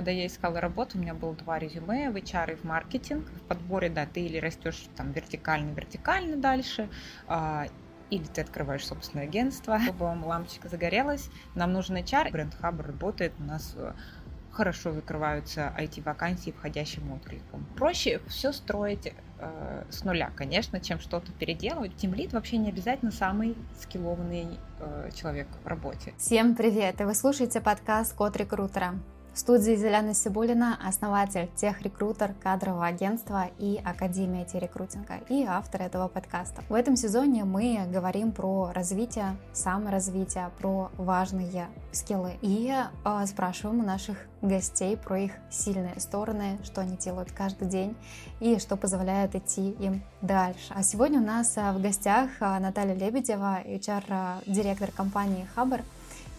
когда я искала работу, у меня было два резюме в HR и в маркетинг. В подборе, да, ты или растешь там вертикально-вертикально дальше, а, или ты открываешь собственное агентство, чтобы вам лампочка загорелась. Нам нужен HR. Бренд Hub работает у нас э, хорошо закрываются IT-вакансии входящим откликом. Проще все строить э, с нуля, конечно, чем что-то переделывать. Тимлит вообще не обязательно самый скиллованный э, человек в работе. Всем привет! И вы слушаете подкаст «Код рекрутера». В студии Зеляна Сибулина, основатель техрекрутер кадрового агентства и Академии IT-рекрутинга и автор этого подкаста. В этом сезоне мы говорим про развитие, саморазвитие, про важные скиллы и э, спрашиваем у наших гостей про их сильные стороны, что они делают каждый день и что позволяет идти им дальше. А сегодня у нас э, в гостях э, Наталья Лебедева, HR-директор компании Хабр.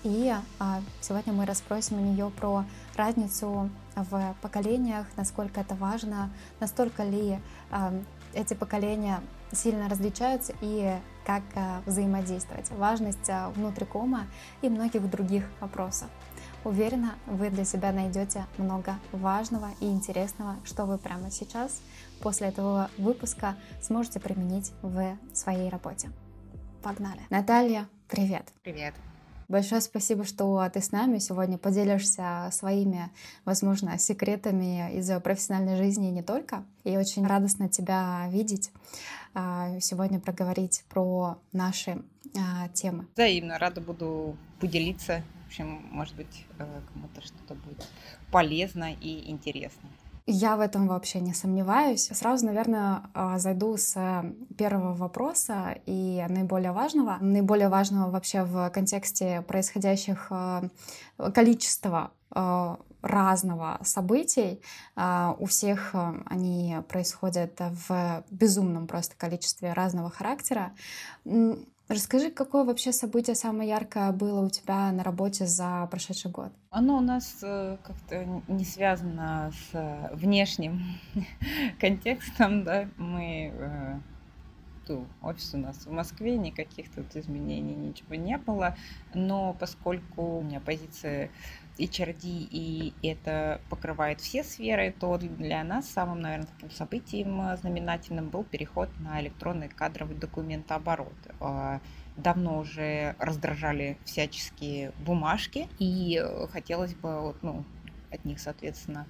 И а, сегодня мы расспросим у нее про разницу в поколениях, насколько это важно, настолько ли а, эти поколения сильно различаются и как а, взаимодействовать, важность внутрикома и многих других вопросов. Уверена, вы для себя найдете много важного и интересного, что вы прямо сейчас, после этого выпуска, сможете применить в своей работе. Погнали! Наталья, привет! Привет! Большое спасибо, что ты с нами сегодня поделишься своими, возможно, секретами из профессиональной жизни и не только. И очень радостно тебя видеть а, сегодня проговорить про наши а, темы. Взаимно рада буду поделиться. В общем, может быть, э, кому-то что-то будет полезно и интересно. Я в этом вообще не сомневаюсь. Сразу, наверное, а, зайду с первого вопроса и наиболее важного. Наиболее важного вообще в контексте происходящих э, количества э, разного событий. У всех они происходят в безумном просто количестве разного характера. Расскажи, какое вообще событие самое яркое было у тебя на работе за прошедший год? Оно у нас э, как-то не связано с э, внешним контекстом, да. Мы э, ту, офис у нас в Москве, никаких тут изменений, ничего не было. Но поскольку у меня позиция HRD, и это покрывает все сферы, то для нас самым, наверное, таким событием э, знаменательным был переход на электронный кадровый документооборот. А, давно уже раздражали всяческие бумажки, и э, хотелось бы ну, от них, соответственно,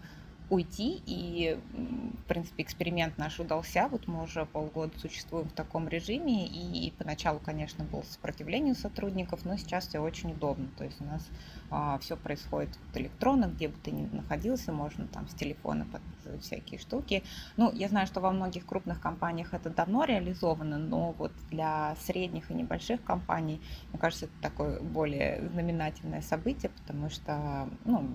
уйти. И, в принципе, эксперимент наш удался. Вот мы уже полгода существуем в таком режиме. И поначалу, конечно, было сопротивление сотрудников, но сейчас все очень удобно. То есть у нас а, все происходит вот электронно, где бы ты ни находился, можно там с телефона подписывать всякие штуки. Ну, я знаю, что во многих крупных компаниях это давно реализовано, но вот для средних и небольших компаний, мне кажется, это такое более знаменательное событие, потому что, ну,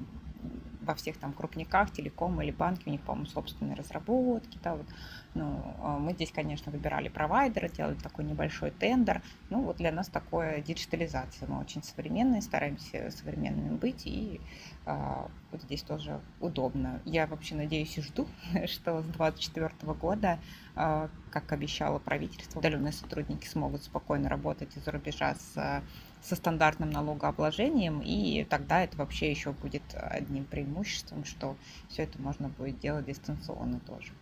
во всех там крупниках, телеком или банки, у них, по-моему, собственные разработки, да, вот, ну, а мы здесь, конечно, выбирали провайдера, делали такой небольшой тендер, ну, вот для нас такое диджитализация, мы очень современные, стараемся современными быть, и а, вот здесь тоже удобно. Я вообще надеюсь и жду, что с 2024 года, а, как обещало правительство, удаленные сотрудники смогут спокойно работать из-за рубежа с со стандартным налогообложением, и тогда это вообще еще будет одним преимуществом, что все это можно будет делать дистанционно тоже.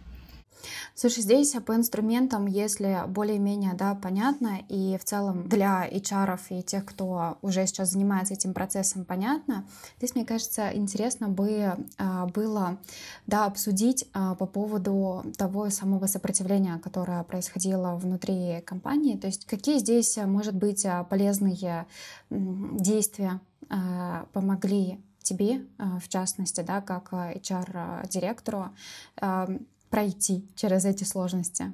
Слушай, здесь по инструментам, если более-менее да, понятно, и в целом для HR и тех, кто уже сейчас занимается этим процессом, понятно, здесь, мне кажется, интересно бы а, было да, обсудить а, по поводу того самого сопротивления, которое происходило внутри компании. То есть какие здесь, может быть, полезные действия а, помогли тебе, в частности, да, как HR-директору, пройти через эти сложности?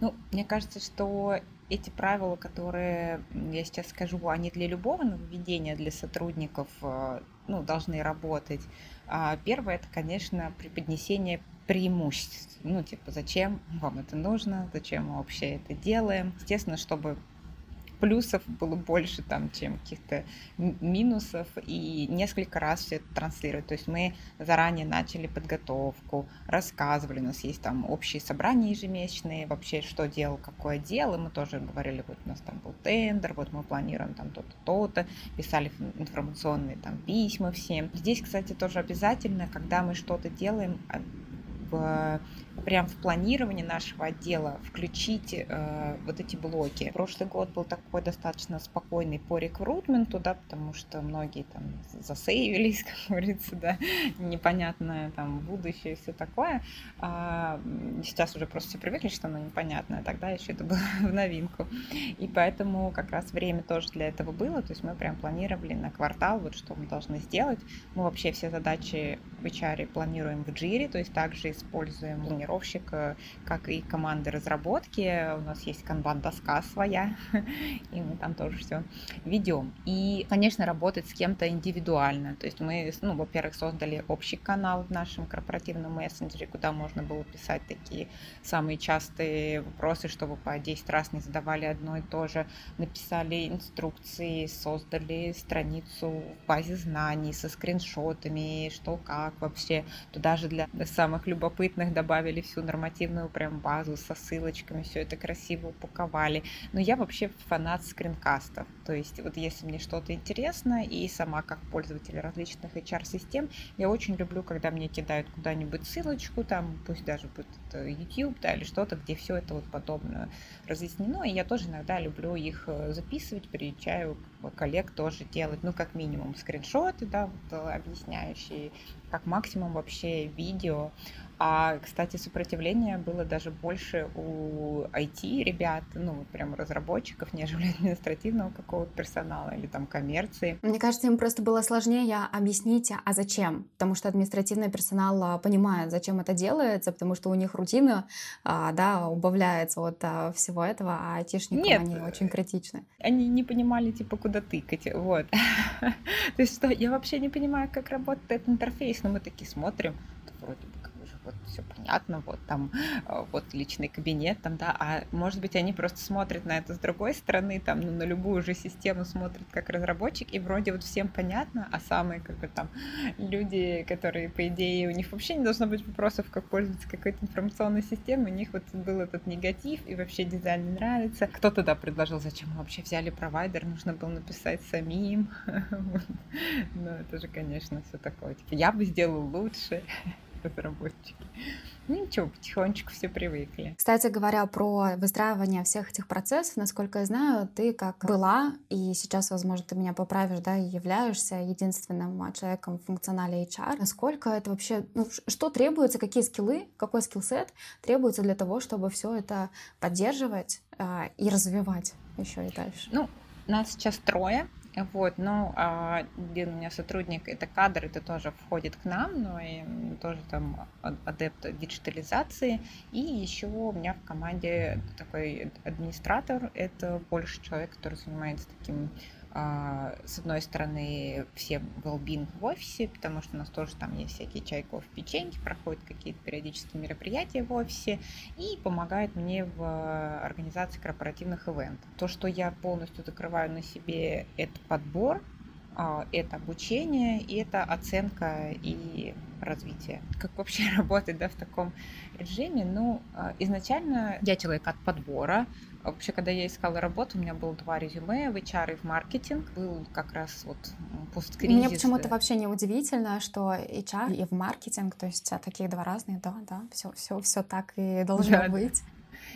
Ну, мне кажется, что эти правила, которые я сейчас скажу, они для любого нововведения, для сотрудников, э, ну, должны работать. А первое, это, конечно, преподнесение преимуществ. Ну, типа, зачем вам это нужно, зачем мы вообще это делаем. Естественно, чтобы плюсов было больше там, чем каких-то минусов, и несколько раз все это транслировать. То есть мы заранее начали подготовку, рассказывали, у нас есть там общие собрания ежемесячные, вообще что делал, какое дело, мы тоже говорили, вот у нас там был тендер, вот мы планируем там то-то, то-то, писали информационные там письма всем. Здесь, кстати, тоже обязательно, когда мы что-то делаем, а, в прям в планировании нашего отдела включить э, вот эти блоки. Прошлый год был такой достаточно спокойный по рекрутменту, да, потому что многие там засейвились, как говорится, да, непонятное там будущее, все такое. А сейчас уже просто все привыкли, что оно непонятное, тогда еще это было в новинку. И поэтому как раз время тоже для этого было, то есть мы прям планировали на квартал, вот что мы должны сделать. Мы вообще все задачи в HR планируем в джире, то есть также используем планировщик, как и команды разработки. У нас есть канбан-доска своя, и мы там тоже все ведем. И, конечно, работать с кем-то индивидуально. То есть мы, ну, во-первых, создали общий канал в нашем корпоративном мессенджере, куда можно было писать такие самые частые вопросы, чтобы по 10 раз не задавали одно и то же. Написали инструкции, создали страницу в базе знаний со скриншотами, что как вообще. Туда же для самых любопытных добавили всю нормативную прям базу со ссылочками, все это красиво упаковали. Но я вообще фанат скринкастов. То есть вот если мне что-то интересно, и сама как пользователь различных HR-систем, я очень люблю, когда мне кидают куда-нибудь ссылочку, там, пусть даже будет это YouTube, да, или что-то, где все это вот подобно разъяснено, и я тоже иногда люблю их э, записывать, приезжаю коллег тоже делать, ну, как минимум, скриншоты, да, вот, э, объясняющие, как максимум вообще видео. А, кстати, сопротивление было даже больше у IT ребят, ну, прям разработчиков, нежели административного какого-то персонала или там коммерции. Мне кажется, им просто было сложнее объяснить, а зачем? Потому что административный персонал а, понимает, зачем это делается, потому что у них рутина, а, да, убавляется от а, всего этого, а айтишникам Нет, они очень критичны. Они не понимали, типа, куда тыкать, вот. То есть, что я вообще не понимаю, как работает этот интерфейс, но мы такие смотрим, вроде бы вот все понятно, вот там э, вот личный кабинет, там, да, а может быть они просто смотрят на это с другой стороны, там, ну, на любую же систему смотрят как разработчик, и вроде вот всем понятно, а самые, как бы там, люди, которые, по идее, у них вообще не должно быть вопросов, как пользоваться какой-то информационной системой, у них вот был этот негатив, и вообще дизайн не нравится. Кто тогда предложил, зачем мы вообще взяли провайдер, нужно было написать самим. Ну, это же, конечно, все такое. Типа, я бы сделал лучше разработчики. Ну ничего, потихонечку все привыкли. Кстати говоря, про выстраивание всех этих процессов, насколько я знаю, ты как была, и сейчас, возможно, ты меня поправишь, да, и являешься единственным человеком в функционале HR. Насколько это вообще, ну, что требуется, какие скиллы, какой скиллсет требуется для того, чтобы все это поддерживать а, и развивать еще и дальше? Ну, нас сейчас трое, вот, ну, а один у меня сотрудник, это кадр, это тоже входит к нам, но и тоже там адепт диджитализации. И еще у меня в команде такой администратор, это больше человек, который занимается таким а, с одной стороны, все well в офисе, потому что у нас тоже там есть всякие чай, кофе, печеньки, проходят какие-то периодические мероприятия в офисе и помогает мне в организации корпоративных ивентов. То, что я полностью закрываю на себе, это подбор, а, это обучение и это оценка и развитие. Как вообще работать да, в таком режиме? Ну, а, изначально я человек от подбора, Вообще, когда я искала работу, у меня было два резюме в HR и в маркетинг. Был как раз вот посткризис. Мне почему-то вообще не удивительно, что HR и в маркетинг, то есть а, такие два разные, да, да, все, все, все так и должно да, быть.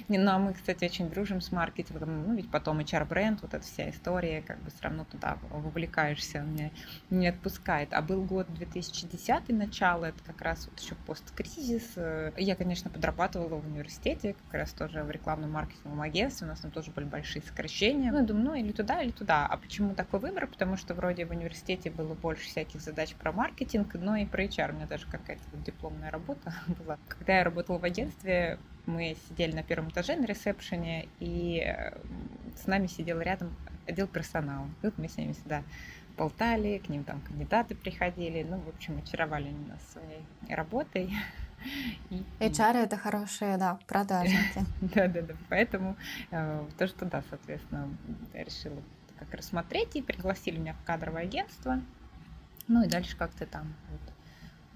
Ну а мы, кстати, очень дружим с маркетингом, ну ведь потом HR-бренд, вот эта вся история, как бы все равно туда вовлекаешься, меня не отпускает. А был год 2010 начало, это как раз вот еще посткризис. Я, конечно, подрабатывала в университете, как раз тоже в рекламном маркетинговом агентстве, у нас там тоже были большие сокращения. Ну, я думаю, ну или туда, или туда. А почему такой выбор? Потому что вроде в университете было больше всяких задач про маркетинг, но и про HR. У меня даже какая-то дипломная работа была. Когда я работала в агентстве, мы сидели на первом этаже на ресепшене, и э, с нами сидел рядом отдел персонала. Тут мы с ними всегда болтали, к ним там кандидаты приходили, ну, в общем, очаровали они нас своей работой. HR это хорошие, да, продажники. Да-да-да, поэтому э, то, что да, соответственно, я решила как рассмотреть и пригласили меня в кадровое агентство. Ну и дальше как-то там вот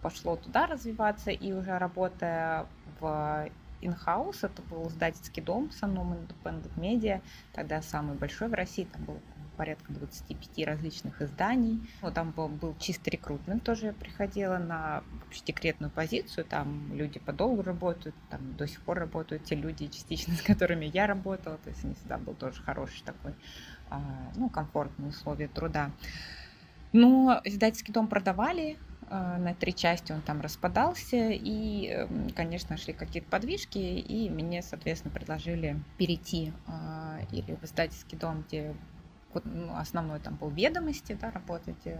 пошло туда развиваться, и уже работая в in-house, это был издательский дом основном Independent Media, тогда самый большой в России, там был порядка 25 различных изданий. Ну, там был, был чистый рекрутмент, тоже я приходила на вообще позицию, там люди подолгу работают, там до сих пор работают те люди, частично с которыми я работала, то есть не всегда был тоже хороший такой, а, ну, комфортные условия труда. Но издательский дом продавали, на три части он там распадался, и, эм, конечно, шли какие-то подвижки, и мне, соответственно, предложили перейти а, или в издательский дом, где ну, основной там был ведомости, да, работать э,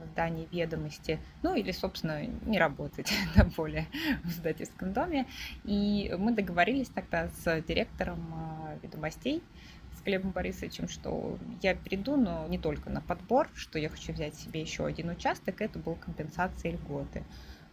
в здании ведомости, ну или, собственно, не работать да, более в издательском доме. И мы договорились тогда с директором ведомостей, Глебом Борисовичем, что я приду, но не только на подбор, что я хочу взять себе еще один участок, это был компенсация льготы.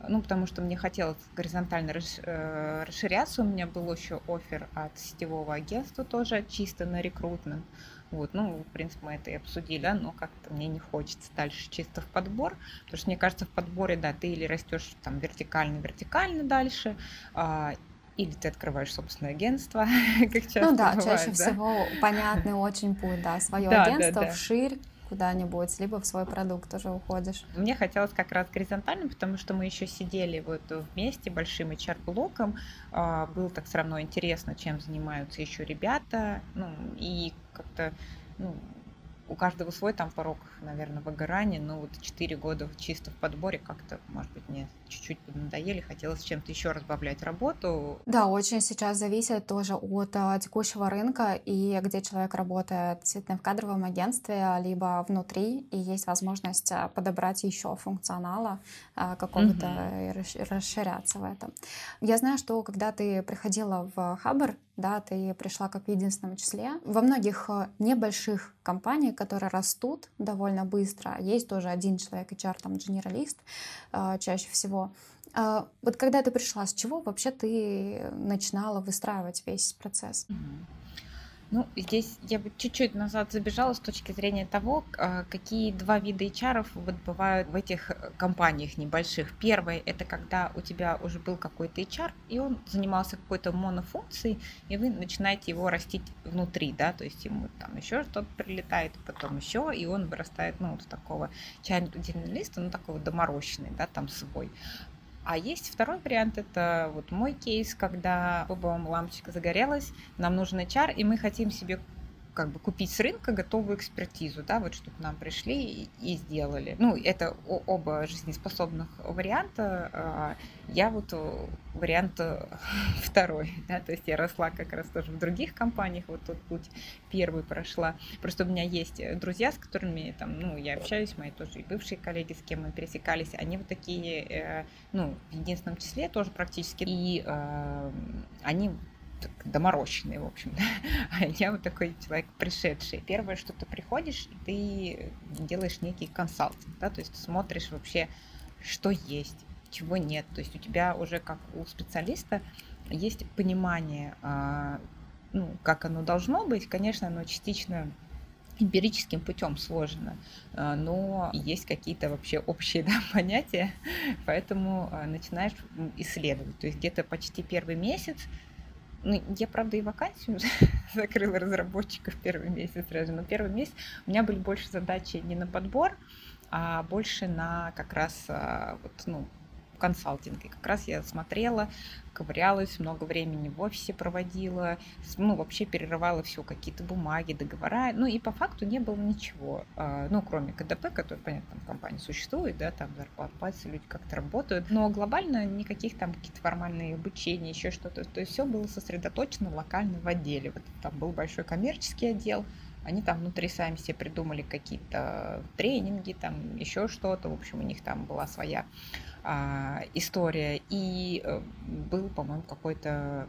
Ну, потому что мне хотелось горизонтально э, расширяться. У меня был еще офер от сетевого агентства тоже, чисто на рекрутмент. Вот, ну, в принципе, мы это и обсудили, да, но как-то мне не хочется дальше чисто в подбор, потому что мне кажется, в подборе, да, ты или растешь там вертикально-вертикально дальше, а, или ты открываешь собственное агентство, как часто Ну да, бывает, чаще да? всего понятный очень путь, да, свое Да, да, агентство да. вширь куда-нибудь, либо в свой продукт уже уходишь. Мне хотелось как раз горизонтально, потому что мы еще сидели вот вместе большим HR-блоком. А, Было так все равно интересно, чем занимаются еще ребята. Ну, и как-то ну, у каждого свой там порог, наверное, выгорания, но вот 4 года чисто в подборе как-то, может быть, мне чуть-чуть надоели, хотелось чем-то еще разбавлять работу. Да, очень сейчас зависит тоже от а, текущего рынка и где человек работает действительно в кадровом агентстве, либо внутри, и есть возможность а, подобрать еще функционала а, какого-то и расш- расширяться в этом. Я знаю, что когда ты приходила в Хабр, да, ты пришла как в единственном числе. Во многих а, небольших компаниях, которые растут довольно быстро, есть тоже один человек, HR, там, генералист а, чаще всего. А, Вот когда ты пришла, с чего вообще ты начинала выстраивать весь процесс? Мгм. Ну, здесь я бы чуть-чуть назад забежала с точки зрения того, а, какие два вида HR вот бывают в этих э, компаниях небольших. Первый– это когда у тебя уже был какой-то HR, и он занимался какой-то монофункцией, и вы начинаете его растить внутри, да, то есть ему там еще что-то прилетает, потом еще, и он вырастает, ну, вот такого чайного-генералиста, ну, такого доморощенный, да, там свой. А есть второй вариант, это вот мой кейс, когда оба лампочка загорелась, нам нужен HR, и мы хотим себе как бы купить с рынка готовую экспертизу, да, вот чтобы нам пришли и, сделали. Ну, это оба жизнеспособных варианта. а Я вот э, вариант э, второй, да, то есть я росла как раз тоже в других компаниях, вот тот путь первый прошла. Просто у меня есть друзья, с которыми там, ну, я общаюсь, мои тоже и бывшие коллеги, с кем мы пересекались, они вот такие, э, ну, в единственном числе тоже практически, и они так доморощенные, в общем. да. А я вот такой человек пришедший. Первое, что ты приходишь, и ты делаешь некий консалтинг, да, то есть смотришь вообще, что есть, чего нет. То есть у тебя уже как у специалиста есть понимание, а, ну, как оно должно быть. Конечно, оно частично эмпирическим путем сложно, а, но есть какие-то вообще общие да, понятия, поэтому а, начинаешь исследовать. То есть где-то почти первый месяц ну, я, правда, и вакансию закрыла разработчиков первый месяц сразу, но первый месяц у меня были больше задачи не на подбор, а больше на как раз а, вот, ну, консалтинг. И как раз я смотрела, ковырялась, много времени в офисе проводила, ну, вообще перерывала все, какие-то бумаги, договора. Ну, и по факту не было ничего, а, ну, кроме КДП, который, понятно, там в компании существует, да, там платится, люди как-то работают. Но глобально никаких там какие-то формальные обучения, еще что-то. То есть все было сосредоточено локально в отделе. Вот там был большой коммерческий отдел, они там внутри сами себе придумали какие-то тренинги, там еще что-то. В общем, у них там была своя а, история. И э, был, по-моему, какой-то,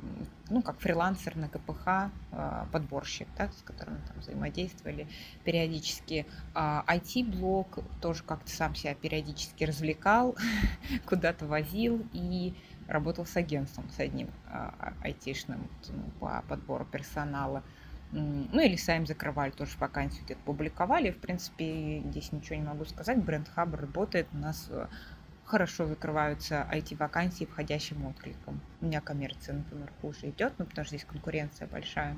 ну, как фрилансер на КПХ, а, подборщик, да, с которым там взаимодействовали периодически. А, IT-блог тоже как-то сам себя периодически развлекал, куда-то возил и работал с агентством, с одним а, айтишным ну, по подбору персонала. Ну или сами закрывали тоже вакансию, где-то публиковали. В принципе, здесь ничего не могу сказать. Бренд Хаб работает. У нас э, хорошо закрываются IT-вакансии входящим откликом. У меня коммерция, например, хуже идет, ну, потому что здесь конкуренция большая.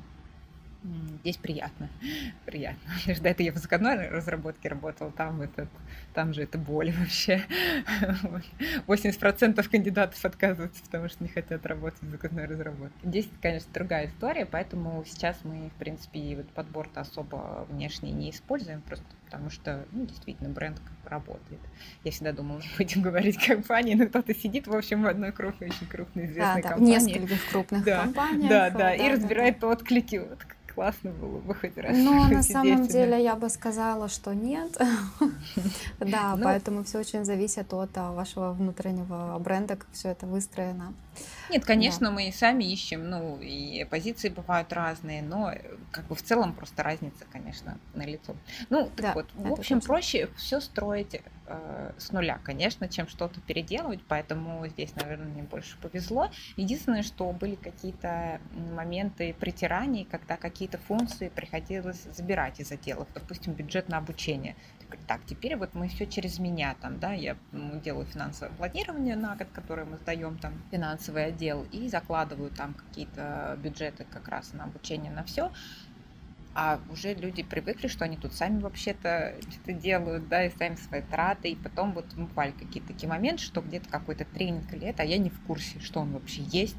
Здесь приятно, приятно. Потому что я в закладной разработке работала, там, этот, там же это боль вообще. 80% кандидатов отказываются, потому что не хотят работать в закладной разработке. Здесь, конечно, другая история, поэтому сейчас мы, в принципе, вот подбор-то особо внешний не используем, просто потому что, ну, действительно, бренд работает. Я всегда думала, мы будем говорить компании, но кто-то сидит, в общем, в одной крупной, очень крупной известной да, да, компании. в нескольких крупных да, компаниях. Да, да, да, и да, разбирает да. отклики. Вот классно было бы хоть раз. Но на самом деле я бы сказала, что нет. Да, ну, поэтому все очень зависит от а, вашего внутреннего бренда, как все это выстроено. Нет, конечно, мы и сами ищем, ну, и позиции бывают разные, но э, как бы в целом просто разница, конечно, на лицо. Ну, так вот, в общем, проще все строить э, с нуля, конечно, чем что-то переделывать, поэтому здесь, наверное, мне больше повезло. Единственное, что были какие-то моменты притираний, когда какие-то функции приходилось забирать из отделов, допустим, бюджет на обучение. Так, теперь вот мы все через меня там, да, я делаю финансовое планирование на год, которое мы сдаем там финансовый отдел, и закладываю там какие-то бюджеты как раз на обучение, на все а уже люди привыкли, что они тут сами вообще-то что-то делают, да, и сами свои траты, и потом вот бывали какие-то такие моменты, что где-то какой-то тренинг или это, а я не в курсе, что он вообще есть,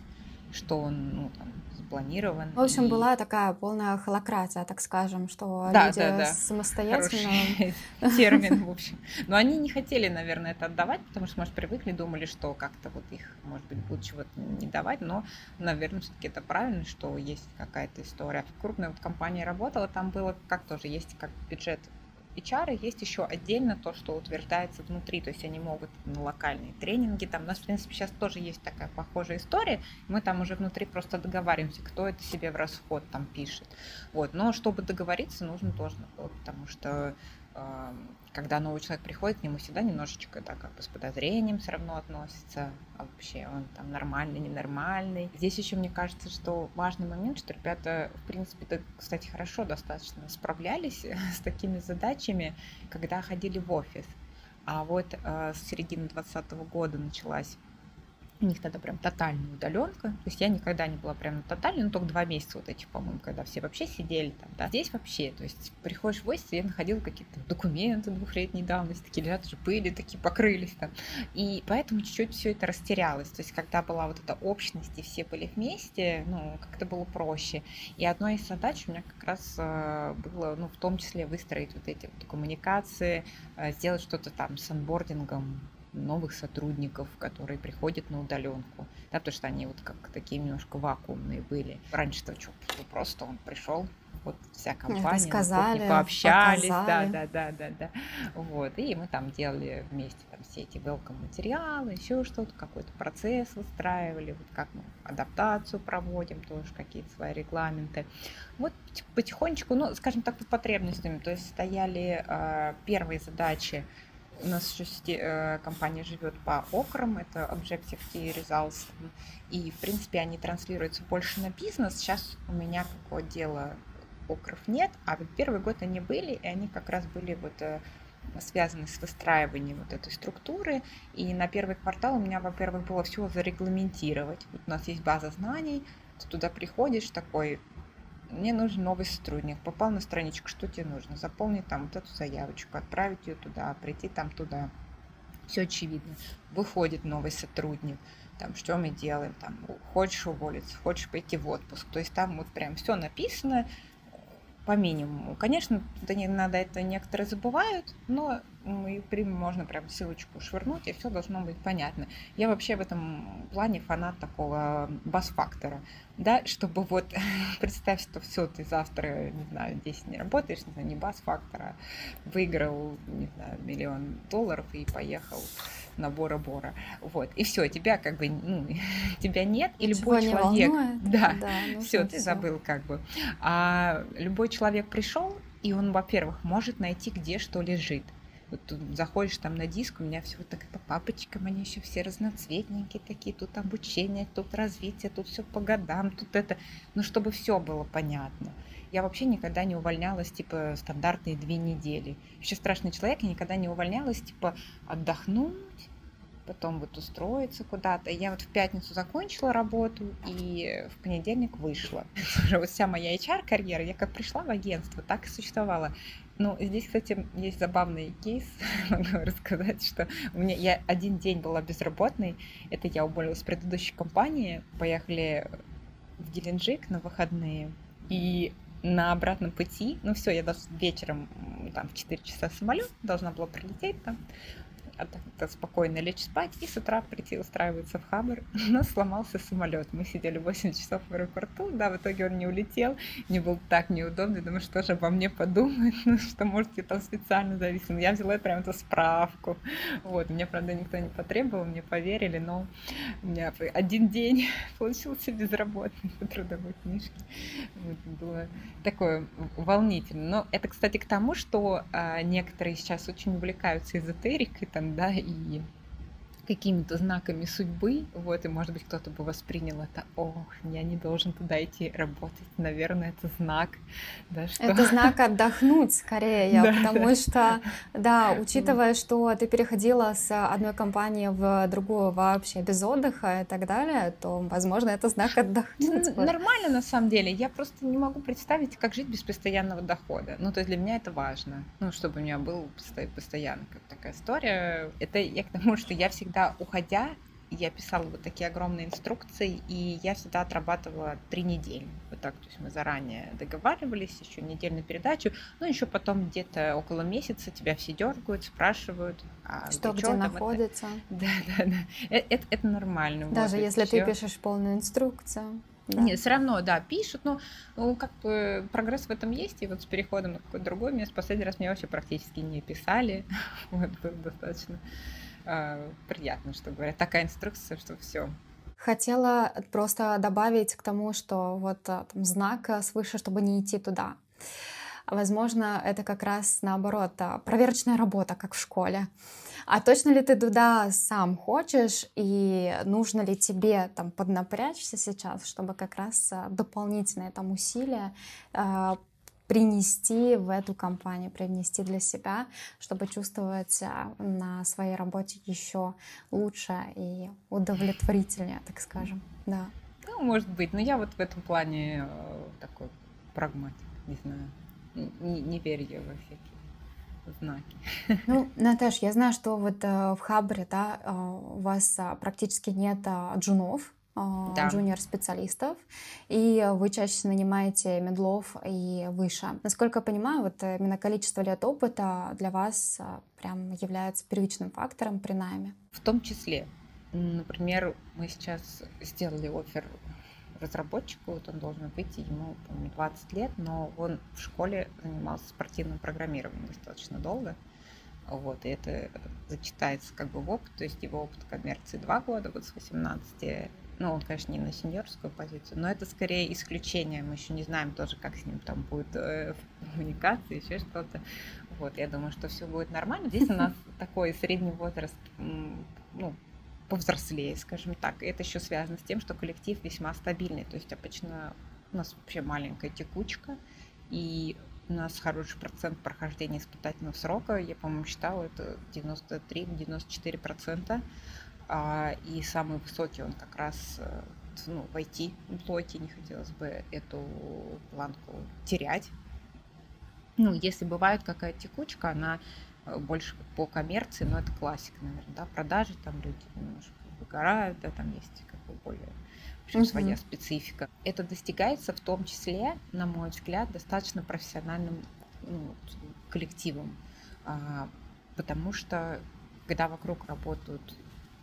что он, ну, там, запланирован. В общем, и... была такая полная холократия, так скажем, что да, люди да, да. самостоятельно... термин, в общем. Но они не хотели, наверное, это отдавать, потому что, может, привыкли, думали, что как-то вот их, может быть, будут чего-то не давать, но, наверное, все-таки это правильно, что есть какая-то история. В крупной вот компании работала, там было как тоже, есть как бюджет HR есть еще отдельно то, что утверждается внутри, то есть они могут на локальные тренинги, там. У нас, в принципе, сейчас тоже есть такая похожая история, мы там уже внутри просто договариваемся, кто это себе в расход там пишет, вот, но чтобы договориться, нужно тоже, потому что когда новый человек приходит, к нему всегда немножечко так как бы с подозрением все равно относится, а вообще он там нормальный, ненормальный. Здесь еще мне кажется, что важный момент, что ребята, в принципе, -то, кстати, хорошо достаточно справлялись с такими задачами, когда ходили в офис. А вот э, с середины 2020 года началась у них тогда прям тотальная удаленка. То есть я никогда не была прям на тотальной, ну только два месяца вот эти, по-моему, когда все вообще сидели там. Да. Здесь вообще, то есть приходишь в офис, я находила какие-то документы двухлетней давности, такие лежат уже пыли, такие покрылись там. И поэтому чуть-чуть все это растерялось. То есть когда была вот эта общность и все были вместе, ну, как-то было проще. И одной из задач у меня как раз э, было, ну, в том числе выстроить вот эти вот коммуникации, э, сделать что-то там с анбордингом новых сотрудников, которые приходят на удаленку, да, потому что они вот как такие немножко вакуумные были. Раньше-то что, просто он пришел, вот вся компания, сказали, пообщались, да, да, да, да, да, вот, и мы там делали вместе там все эти welcome материалы, еще что-то, какой-то процесс выстраивали, вот как мы адаптацию проводим, тоже какие-то свои регламенты, вот потихонечку, ну, скажем так, по потребностям, то есть стояли э, первые задачи у нас еще э, компания живет по окрам, это Objective Key Results, и, в принципе, они транслируются больше на бизнес. Сейчас у меня какого дела окров нет, а вот первый год они были, и они как раз были вот э, связаны с выстраиванием вот этой структуры. И на первый квартал у меня, во-первых, было все зарегламентировать. Вот у нас есть база знаний, ты туда приходишь такой, мне нужен новый сотрудник, попал на страничку, что тебе нужно, заполнить там вот эту заявочку, отправить ее туда, прийти там туда. Все очевидно. Выходит новый сотрудник, там, что мы делаем, там, хочешь уволиться, хочешь пойти в отпуск. То есть там вот прям все написано, по минимуму. Конечно, надо это некоторые забывают, но и можно прям ссылочку швырнуть, и все должно быть понятно. Я вообще в этом плане фанат такого бас-фактора, да, чтобы вот представь, что все, ты завтра, не знаю, 10 не работаешь, не знаю, не бас-фактора, выиграл, не знаю, миллион долларов и поехал набора Бора. Вот. И все, тебя как бы, ну, тебя нет, и любой не человек. волнует. Да, Да, ну все, ты всё. забыл как бы. А любой человек пришел, и он, во-первых, может найти, где что лежит. Вот заходишь там на диск, у меня все вот так по папочкам, они еще все разноцветненькие такие, тут обучение, тут развитие, тут все по годам, тут это, ну чтобы все было понятно. Я вообще никогда не увольнялась, типа, стандартные две недели. Вообще страшный человек, я никогда не увольнялась, типа, отдохнуть, потом вот устроиться куда-то. Я вот в пятницу закончила работу и в понедельник вышла. Уже вот вся моя HR-карьера, я как пришла в агентство, так и существовала. Ну, здесь, кстати, есть забавный кейс, могу рассказать, что у меня я один день была безработной. Это я уволилась с предыдущей компании, поехали в Геленджик на выходные. И на обратном пути, ну все, я даже вечером там в 4 часа самолет должна была прилететь там, а так- так спокойно лечь спать и с утра прийти устраиваться в Хабр, но сломался самолет. Мы сидели 8 часов в аэропорту, да, в итоге он не улетел, мне было так неудобно, думаю, что же обо мне подумают, ну, что, может, я там специально зависела. Я взяла прям эту справку, вот, мне, правда, никто не потребовал, мне поверили, но у меня один день получился безработный по трудовой книжке. Вот, было такое волнительно. Но это, кстати, к тому, что а, некоторые сейчас очень увлекаются эзотерикой, там, да, и какими-то знаками судьбы, вот, и, может быть, кто-то бы воспринял это, ох, я не должен туда идти работать, наверное, это знак, да, что... Это знак отдохнуть скорее, Да, потому да. что, да, учитывая, что ты переходила с одной компании в другую вообще без отдыха и так далее, то, возможно, это знак отдохнуть. Н- Вот. Нормально на самом деле. Я просто не могу представить, как жить без постоянного дохода. Ну, то есть для меня это важно. Ну, чтобы у меня был посто- постоянно как такая история. Это я к тому, что я всегда, уходя, я писала вот такие огромные инструкции, и я всегда отрабатывала три недели. Вот так, то есть мы заранее договаривались, еще недельную передачу, ну, еще потом где-то около месяца тебя все дергают, спрашивают. а Что где это? находится. Да, да, да. Э- Это, это нормально. вот, Даже это если ты всё. пишешь полную инструкцию. да. Нет, все равно, да, пишут, но ну, как бы прогресс в этом есть, и вот с переходом на какое-то другое место, последний раз мне вообще практически не писали, вот, было достаточно приятно, что говорят, такая инструкция, что все. Хотела просто добавить к тому, что вот а, там знак а, свыше, чтобы не идти туда. А, Возможно, это как раз наоборот а, проверочная работа, как в школе. А точно ли ты туда сам хочешь и нужно ли тебе там поднапрячься сейчас, чтобы как раз а, дополнительные там усилия а, принести в эту компанию, привнести для себя, чтобы чувствовать а, на своей работе еще лучше и удовлетворительнее, так скажем. Да. Ну, может быть, но я вот в этом плане э, такой прагматик, не знаю, не, не верю я во всякие знаки. Ну, Наташ, я знаю, что вот э, в Хабре, да, э, у вас а, практически нет а, джунов, Да. джуниор-специалистов, и вы чаще нанимаете медлов и выше. Насколько я понимаю, вот э, именно количество лет опыта для вас а, прям является первичным фактором при найме. В том числе, например, мы сейчас сделали офер разработчику, вот он должен выйти, ему, по 20 лет, но он в школе занимался спортивным программированием достаточно долго. Вот, и это зачитается как бы в опыт, то есть его опыт коммерции 2 года, вот с 18, ну, он, конечно, не на сеньорскую позицию, но это скорее исключение, мы еще не знаем тоже, как с ним там будет э, в коммуникации, еще что-то. Вот, я думаю, что все будет нормально. Здесь у нас такой средний возраст, ну, повзрослее, скажем так. И это еще связано с тем, что коллектив весьма стабильный. То есть обычно у нас вообще маленькая текучка, и у нас хороший процент прохождения испытательного срока. Я, по-моему, считала, это 93-94%. А, и самый высокий он как раз э, ну, в IT-блоке. Не хотелось бы эту планку терять. Ну, если бывает какая-то текучка, она э, больше по коммерции, но это классика, наверное, да, продажи, там люди немножко выгорают, да, там есть как бы более, общем, Мгм. своя специфика. Это достигается в том числе, на мой взгляд, достаточно профессиональным ну, коллективом, А, потому что когда вокруг работают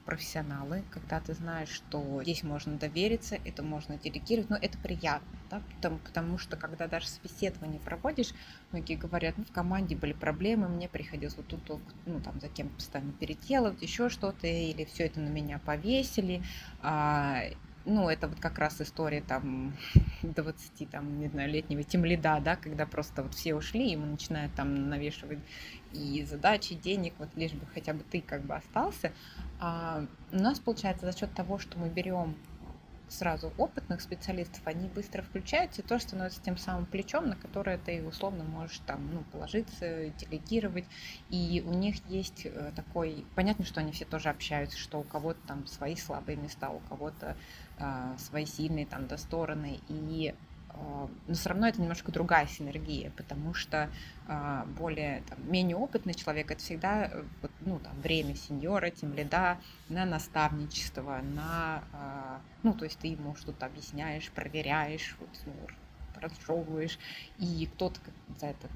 профессионалы, когда ты знаешь, что здесь можно довериться, это можно делегировать, но это приятно, да, потому, потому что когда даже собеседование проводишь, многие говорят, ну, в команде были проблемы, мне приходилось вот тут, ну, там, за кем-то постоянно переделывать, еще что-то, или все это на меня повесили, а, ну, это вот как раз история там 20, там, не знаю, летнего темледа, да, когда просто вот все ушли, и мы начинаем там навешивать и задачи, денег, вот лишь бы хотя бы ты как бы остался. А у нас получается за счет того, что мы берем сразу опытных специалистов, они быстро включаются и тоже становятся тем самым плечом, на которое ты условно можешь там, ну, положиться, делегировать. И у них есть э, такой... Понятно, что они все тоже общаются, что у кого-то там свои слабые места, у кого-то а, свои сильные там да, стороны. И но все равно это немножко другая синергия, потому что а, более там, менее опытный человек это всегда э, ну, там, время сеньора, тем лида на наставничество, на ну, то есть ты ему что-то объясняешь, проверяешь, вот, ну, разжевываешь, и кто-то за это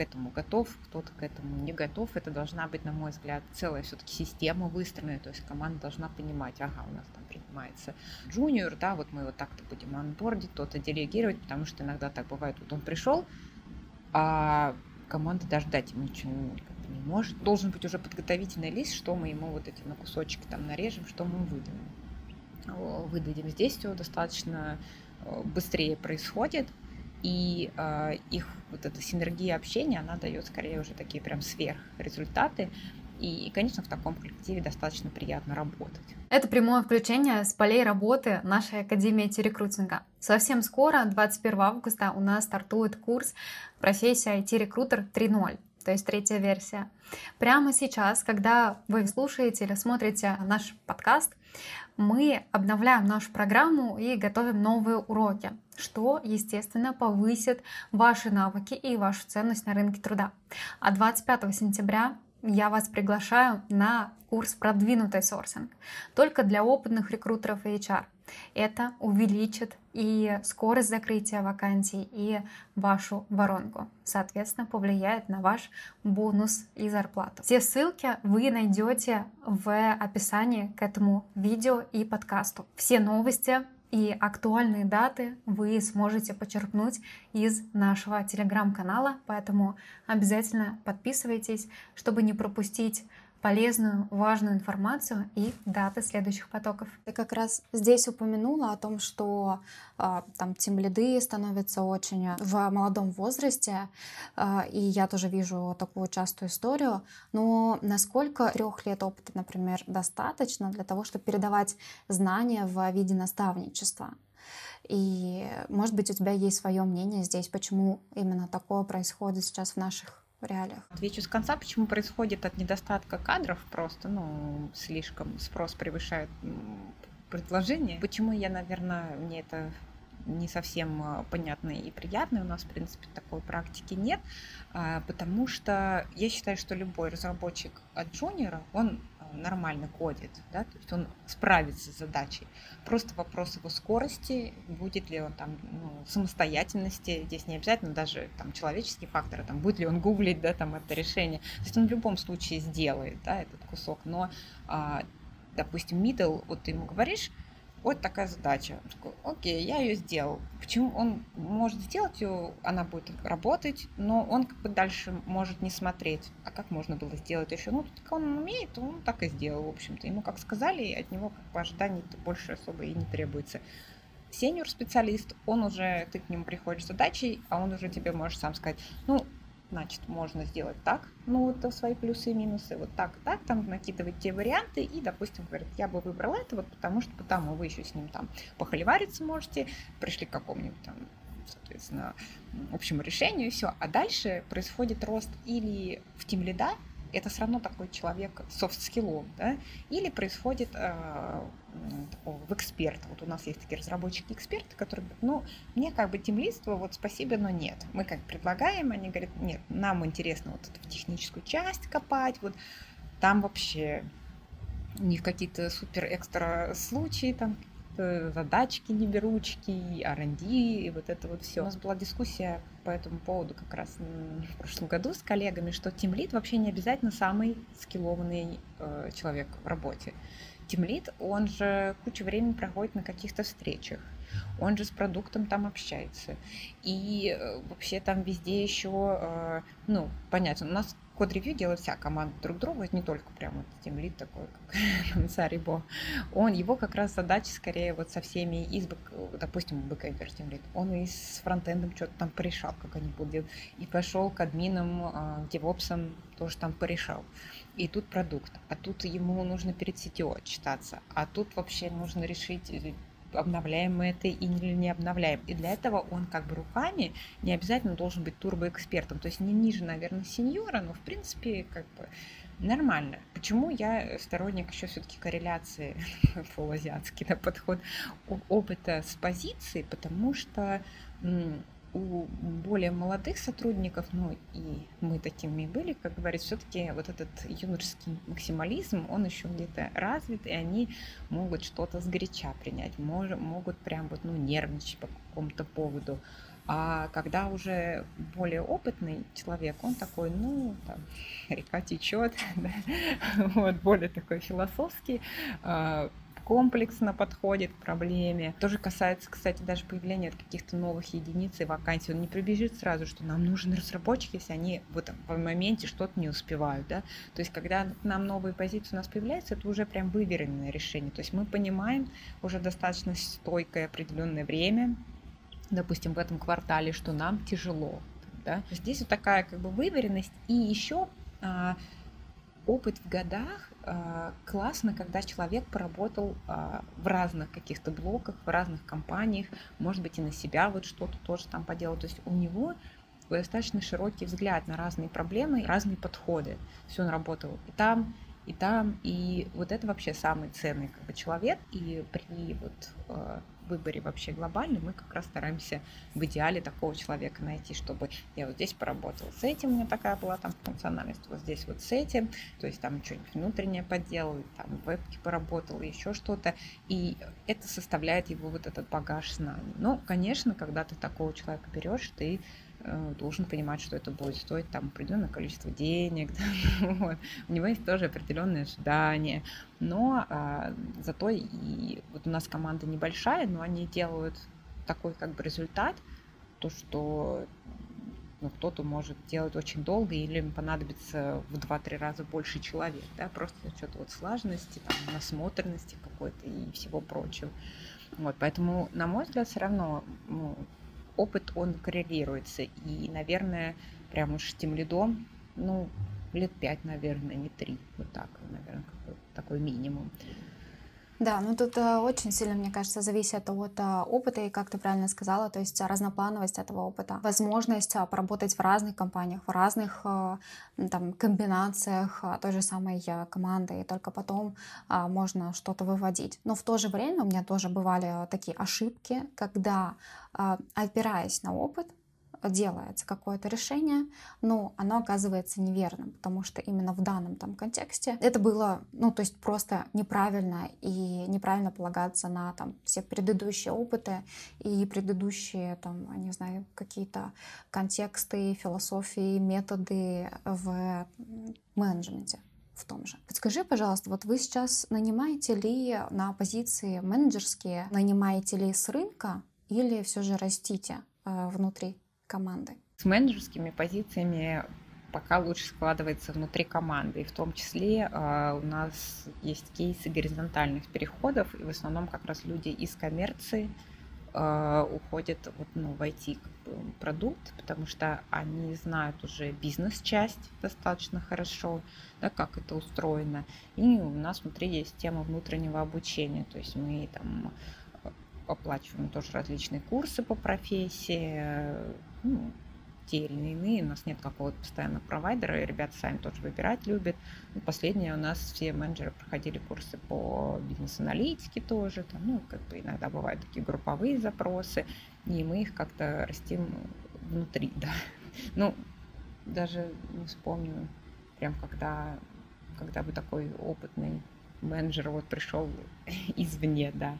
к этому готов, кто-то к этому не готов. Это должна быть, на мой взгляд, целая все-таки система выстроенная, то есть команда должна понимать, ага, у нас там принимается джуниор, да, вот мы вот так-то будем анбордить, кто-то делегировать, потому что иногда так бывает, вот он пришел, а команда даже дать ему ничего бы не может. Должен быть уже подготовительный лист, что мы ему вот эти на кусочки там нарежем, что мы выдадим. Выдадим. Здесь все достаточно э, быстрее происходит и э, их вот эта синергия общения, она дает скорее уже такие прям сверхрезультаты. И, конечно, в таком коллективе достаточно приятно работать. Это прямое включение с полей работы нашей Академии IT-рекрутинга. Совсем скоро, 21 августа, у нас стартует курс «Профессия IT-рекрутер 3.0» то есть третья версия. Прямо сейчас, когда вы слушаете или смотрите наш подкаст, мы обновляем нашу программу и готовим новые уроки, что, естественно, повысит ваши навыки и вашу ценность на рынке труда. А 25 сентября я вас приглашаю на курс «Продвинутый сорсинг» только для опытных рекрутеров и HR. Это увеличит и скорость закрытия вакансий, и вашу воронку. Соответственно, повлияет на ваш бонус и зарплату. Все ссылки вы найдете в описании к этому видео и подкасту. Все новости и актуальные даты вы сможете почерпнуть из нашего телеграм-канала, поэтому обязательно подписывайтесь, чтобы не пропустить полезную, важную информацию и даты следующих потоков. Ты как раз здесь упомянула о том, что э, там тимлиды становятся очень в молодом возрасте, э, и я тоже вижу такую частую историю. Но насколько трех лет опыта, например, достаточно для того, чтобы передавать знания в виде наставничества? И, может быть, у тебя есть свое мнение здесь, почему именно такое происходит сейчас в наших в реалиях? Отвечу с конца, почему происходит от недостатка кадров просто, ну, слишком спрос превышает предложение. Почему я, наверное, мне это не совсем а, понятно и приятно. У нас, в принципе, такой практики нет, а, потому что я считаю, что любой разработчик от джуниора, он нормально кодит, да, то есть он справится с задачей. Просто вопрос его скорости, будет ли он там ну, самостоятельности, здесь не обязательно даже там человеческие факторы, там будет ли он гуглить, да, там это решение. То есть он в любом случае сделает, да, этот кусок, но, а, допустим, middle, вот ты ему говоришь, вот такая задача. Он такой, окей, я ее сделал. Почему он может сделать ее, она будет работать, но он как бы дальше может не смотреть. А как можно было сделать еще? Ну, так он умеет, он так и сделал, в общем-то. Ему как сказали, и от него как бы ожиданий больше особо и не требуется. Сеньор-специалист, он уже, ты к нему приходишь с задачей, а он уже тебе может сам сказать, ну, значит, можно сделать так, ну, это свои плюсы и минусы, вот так, так, там накидывать те варианты, и, допустим, говорят, я бы выбрал это, вот потому что потому вы еще с ним там похоливариться можете, пришли к какому-нибудь там соответственно, общему решению, и все. А дальше происходит рост или в тим лида, это все равно такой человек софт-скиллом, да, или происходит э, в эксперт. Вот у нас есть такие разработчики-эксперты, которые говорят, ну, мне как бы темлиство, вот спасибо, но нет. Мы как предлагаем, они говорят, нет, нам интересно вот эту техническую часть копать, вот там вообще не в какие-то супер-экстра случаи, там задачки, не беручки, R&D и вот это вот все. У нас была дискуссия по этому поводу как раз в прошлом году с коллегами, что Lead вообще не обязательно самый скиллованный э, человек в работе. Team lead, он же кучу времени проводит на каких-то встречах, он же с продуктом там общается. И э, вообще там везде еще, э, ну, понятно, у нас code review делает вся команда друг другу, не только прям вот team lead такой, как царь-бог. Он, его как раз задача скорее вот со всеми из, допустим, бэкэндер team lead, он и с фронтендом что-то там порешал, как они будут делать, и пошел к админам, к девопсам тоже там порешал. И тут продукт, а тут ему нужно перед CTO отчитаться, а тут вообще нужно решить э, обновляем мы это или не обновляем. И для этого он как бы руками не обязательно должен быть турбоэкспертом. То есть не ниже, наверное, сеньора, но в принципе как бы нормально. Почему я сторонник еще все-таки корреляции полуазиатский да, подход опыта с позиции? Потому что у более молодых сотрудников, ну и мы такими были, как говорится, все-таки вот этот юношеский максимализм, он еще где-то развит, и они могут что-то сгоряча принять, мож, могут прям вот, ну, нервничать по какому-то поводу. А когда уже более опытный человек, он такой, ну, там, река течет, да? вот, более такой философский, а, комплексно подходит к проблеме. Тоже касается, кстати, даже появления каких-то новых единиц и вакансий. Он не прибежит сразу, что нам нужен разработчик, если они в этом в моменте что-то не успевают. Да? То есть, когда нам новые позиции у нас появляются, это уже прям выверенное решение. То есть мы понимаем уже достаточно стойкое определенное время, допустим, в этом квартале, что нам тяжело. Да? Здесь вот такая как бы выверенность. И еще а, опыт в годах классно, когда человек поработал а, в разных каких-то блоках, в разных компаниях, может быть, и на себя вот что-то тоже там поделал. То есть у него достаточно широкий взгляд на разные проблемы, разные подходы. Есть он работал и там, и там, и вот это вообще самый ценный как бы, человек. И при вот а, выборе вообще глобальном мы как раз стараемся в идеале такого человека найти, чтобы я вот здесь поработала с этим, у меня такая была там функциональность, вот здесь вот с этим, то есть там что-нибудь внутреннее подделал, там в вебке поработал, еще что-то, и это составляет его вот этот багаж знаний. Но, конечно, когда ты такого человека берешь, ты должен понимать, что это будет стоить там определенное количество денег. Да? Вот. У него есть тоже определенные ожидания. Но а, зато и вот у нас команда небольшая, но они делают такой как бы результат, то, что ну, кто-то может делать очень долго или им понадобится в 2-3 раза больше человек, да, просто за счет вот слаженности, там, насмотренности какой-то и всего прочего. Вот, поэтому, на мой взгляд, все равно ну, опыт, он коррелируется. И, наверное, прям уж тем лидом, ну, лет пять, наверное, не три. Вот так, наверное, такой минимум. Да, ну тут э, очень сильно, мне кажется, зависит от э, опыта, и как ты правильно сказала, то есть разноплановость этого опыта, возможность э, поработать в разных компаниях, в разных там, комбинациях той же самой команды, и только потом можно что-то выводить. Но в то же время у меня тоже бывали такие ошибки, когда, опираясь на опыт, делается какое-то решение, но оно оказывается неверным, потому что именно в данном там контексте это было, ну, то есть просто неправильно и неправильно полагаться на там все предыдущие опыты и предыдущие там, не знаю, какие-то контексты, философии, методы в менеджменте в том же. Подскажи, пожалуйста, вот вы сейчас нанимаете ли на позиции менеджерские, нанимаете ли с рынка или все же растите э, внутри команды? С менеджерскими позициями пока лучше складывается внутри команды. И в том числе э, у нас есть кейсы горизонтальных переходов, и в основном как раз люди из коммерции э, уходят вот, ну, в IT-продукт, потому что они знают уже бизнес-часть достаточно хорошо, да, как это устроено. И у нас внутри есть тема внутреннего обучения, то есть мы там оплачиваем тоже различные курсы по профессии, ну, те или иные. У нас нет какого-то постоянного провайдера, и ребята сами тоже выбирать любят. И последнее у нас все менеджеры проходили курсы по бизнес-аналитике тоже. Там, ну, как бы иногда бывают такие групповые запросы, и мы их как-то растим внутри, да. Ну, даже не вспомню, прям когда, когда бы такой опытный менеджер вот пришел извне, да.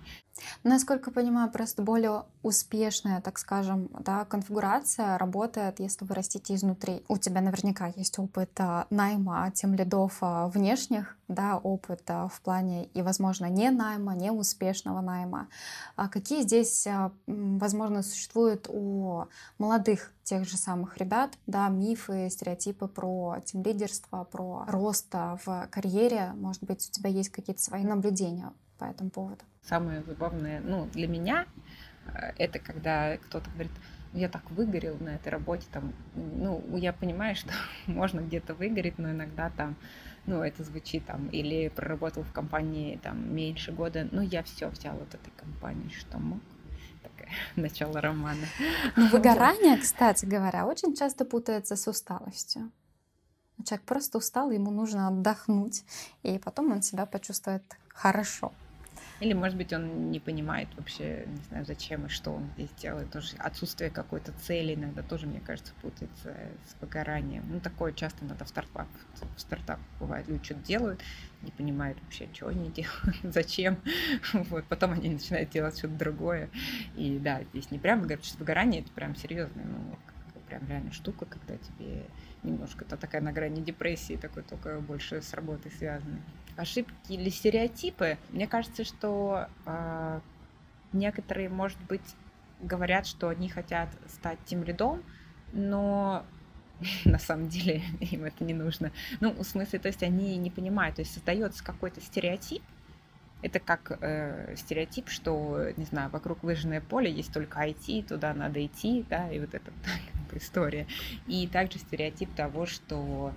Насколько понимаю, просто более успешная, так скажем, да, конфигурация работает, если вы растите изнутри. У тебя наверняка есть опыт а, найма тем лидов а, внешних, да, опыт а, в плане и, возможно, не найма, не успешного найма. А какие здесь, возможно, существуют у молодых тех же самых ребят, да, мифы, стереотипы про тем лидерство, про рост в карьере? Может быть, у тебя есть какие-то свои наблюдения по этому поводу? Самое забавное, ну, для меня, э, это когда кто-то говорит, «Ну, я так выгорел на этой работе, там, ну, я понимаю, что можно где-то выгореть, но иногда там, ну, это звучит там, или проработал в компании там меньше года, ну, я все взял от этой компании, что мог. Такое начало романа. Ну, выгорание, кстати говоря, очень часто путается с усталостью. Человек просто устал, ему нужно отдохнуть, и потом он себя почувствует хорошо. Или, может быть, он не понимает вообще, не знаю, зачем и что он здесь делает. Тоже отсутствие какой-то цели иногда тоже, мне кажется, путается с выгоранием. Ну, такое часто надо в стартап. В стартап бывает, люди что-то делают, не понимают вообще, что они делают, зачем. Вот, потом они начинают делать что-то другое. И да, здесь не прямо говорят, что выгорание это прям серьезная, ну, прям реально штука, когда тебе немножко это такая на грани депрессии, такой только больше с работой связанный ошибки или стереотипы. Мне кажется, что э, некоторые, может быть, говорят, что они хотят стать тем рядом, но на самом деле им это не нужно. Ну, в смысле, то есть они не понимают, то есть создается какой-то стереотип, это как э, стереотип, что, не знаю, вокруг выжженное поле есть только IT, туда надо идти, да, и вот эта история. И также стереотип того, что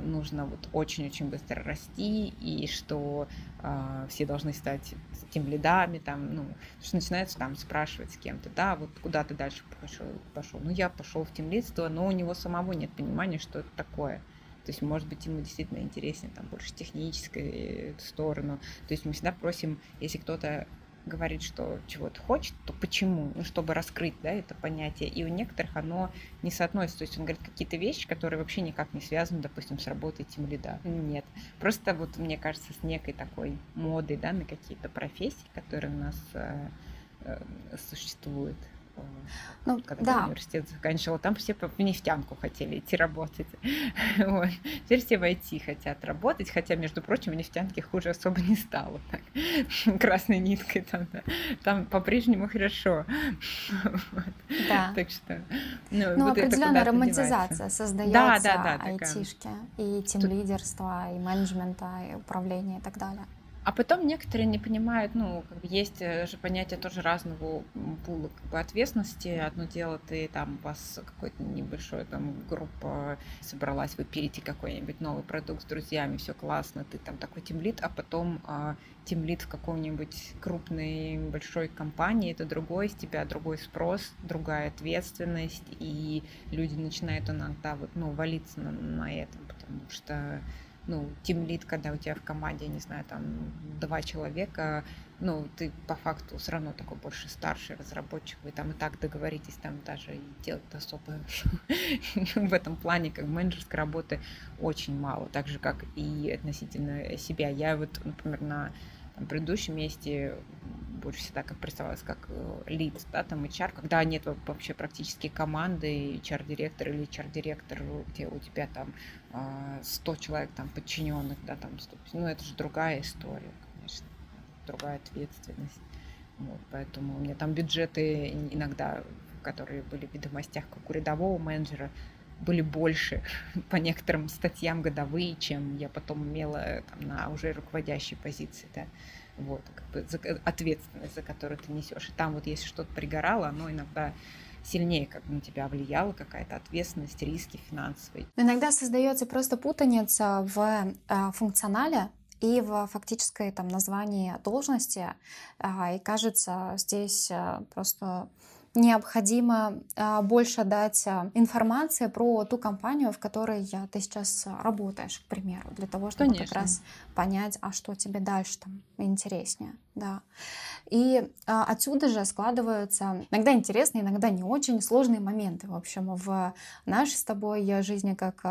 нужно вот очень-очень быстро расти, и что э, все должны стать тем лидами, там, ну, что начинается там спрашивать с кем-то, да, вот куда ты дальше пошел, пошел. Ну, я пошел в тем лидство, но у него самого нет понимания, что это такое. То есть, может быть, ему действительно интереснее там больше технической сторону. То есть мы всегда просим, если кто-то говорит, что чего-то хочет, то почему? Ну, чтобы раскрыть, да, это понятие. И у некоторых оно не соотносится. То есть он говорит какие-то вещи, которые вообще никак не связаны, допустим, с работой тем лида. Нет. Просто вот, мне кажется, с некой такой модой, да, на какие-то профессии, которые у нас э, э, существуют. Ну, когда да. университет заканчивала, там все в нефтянку хотели идти работать. Вот. Теперь все в IT хотят работать, хотя, между прочим, в нефтянке хуже особо не стало. Так. Красной ниткой там, да. там по-прежнему хорошо. Вот. Да. Так что... Ну, ну вот определенная романтизация девается. создается да, да, да, айтишки, и тем лидерства, и менеджмента, и управления и так далее. А потом некоторые не понимают, ну, как бы есть э, же понятие тоже разного пула как бы, ответственности. Одно дело, ты там, у вас какой-то небольшой там группа собралась, вы пилите какой-нибудь новый продукт с друзьями, все классно, ты там такой тимлит, а потом а, тимлит в каком-нибудь крупной большой компании, это другой с тебя, другой спрос, другая ответственность, и люди начинают иногда вот, ну, валиться на, на этом, потому что ну, тимлит, когда у тебя в команде, не знаю, там два человека, ну, ты по факту все равно такой больше старший разработчик, вы там и так договоритесь, там даже делать особо в этом плане, как менеджерской работы очень мало, так же, как и относительно себя. Я вот, например, на предыдущем месте больше всегда как представлялась как э, лид, да, там HR, когда нет вообще практически команды, HR-директор или HR-директор, где у тебя там 100 а, человек там подчиненных, да, там 100, ну это же другая история, конечно, другая ответственность. Вот, поэтому у меня там бюджеты иногда, которые были в ведомостях, как у рядового менеджера, были больше по некоторым статьям годовые, чем я потом имела там, на уже руководящей позиции. Да. Вот, как бы за, ответственность, за которую ты несешь. И там вот если что-то пригорало, оно иногда сильнее как на тебя влияла какая-то ответственность, риски финансовые. Иногда создается просто путаница в э, функционале и в фактической там названии должности, э, и кажется здесь э, просто необходимо а, больше дать а, информации про ту компанию, в которой ты сейчас работаешь, к примеру, для того, чтобы Конечно. как раз понять, а что тебе дальше там интереснее, да. И а, отсюда же складываются иногда интересные, иногда не очень сложные моменты, в общем, в нашей с тобой жизни как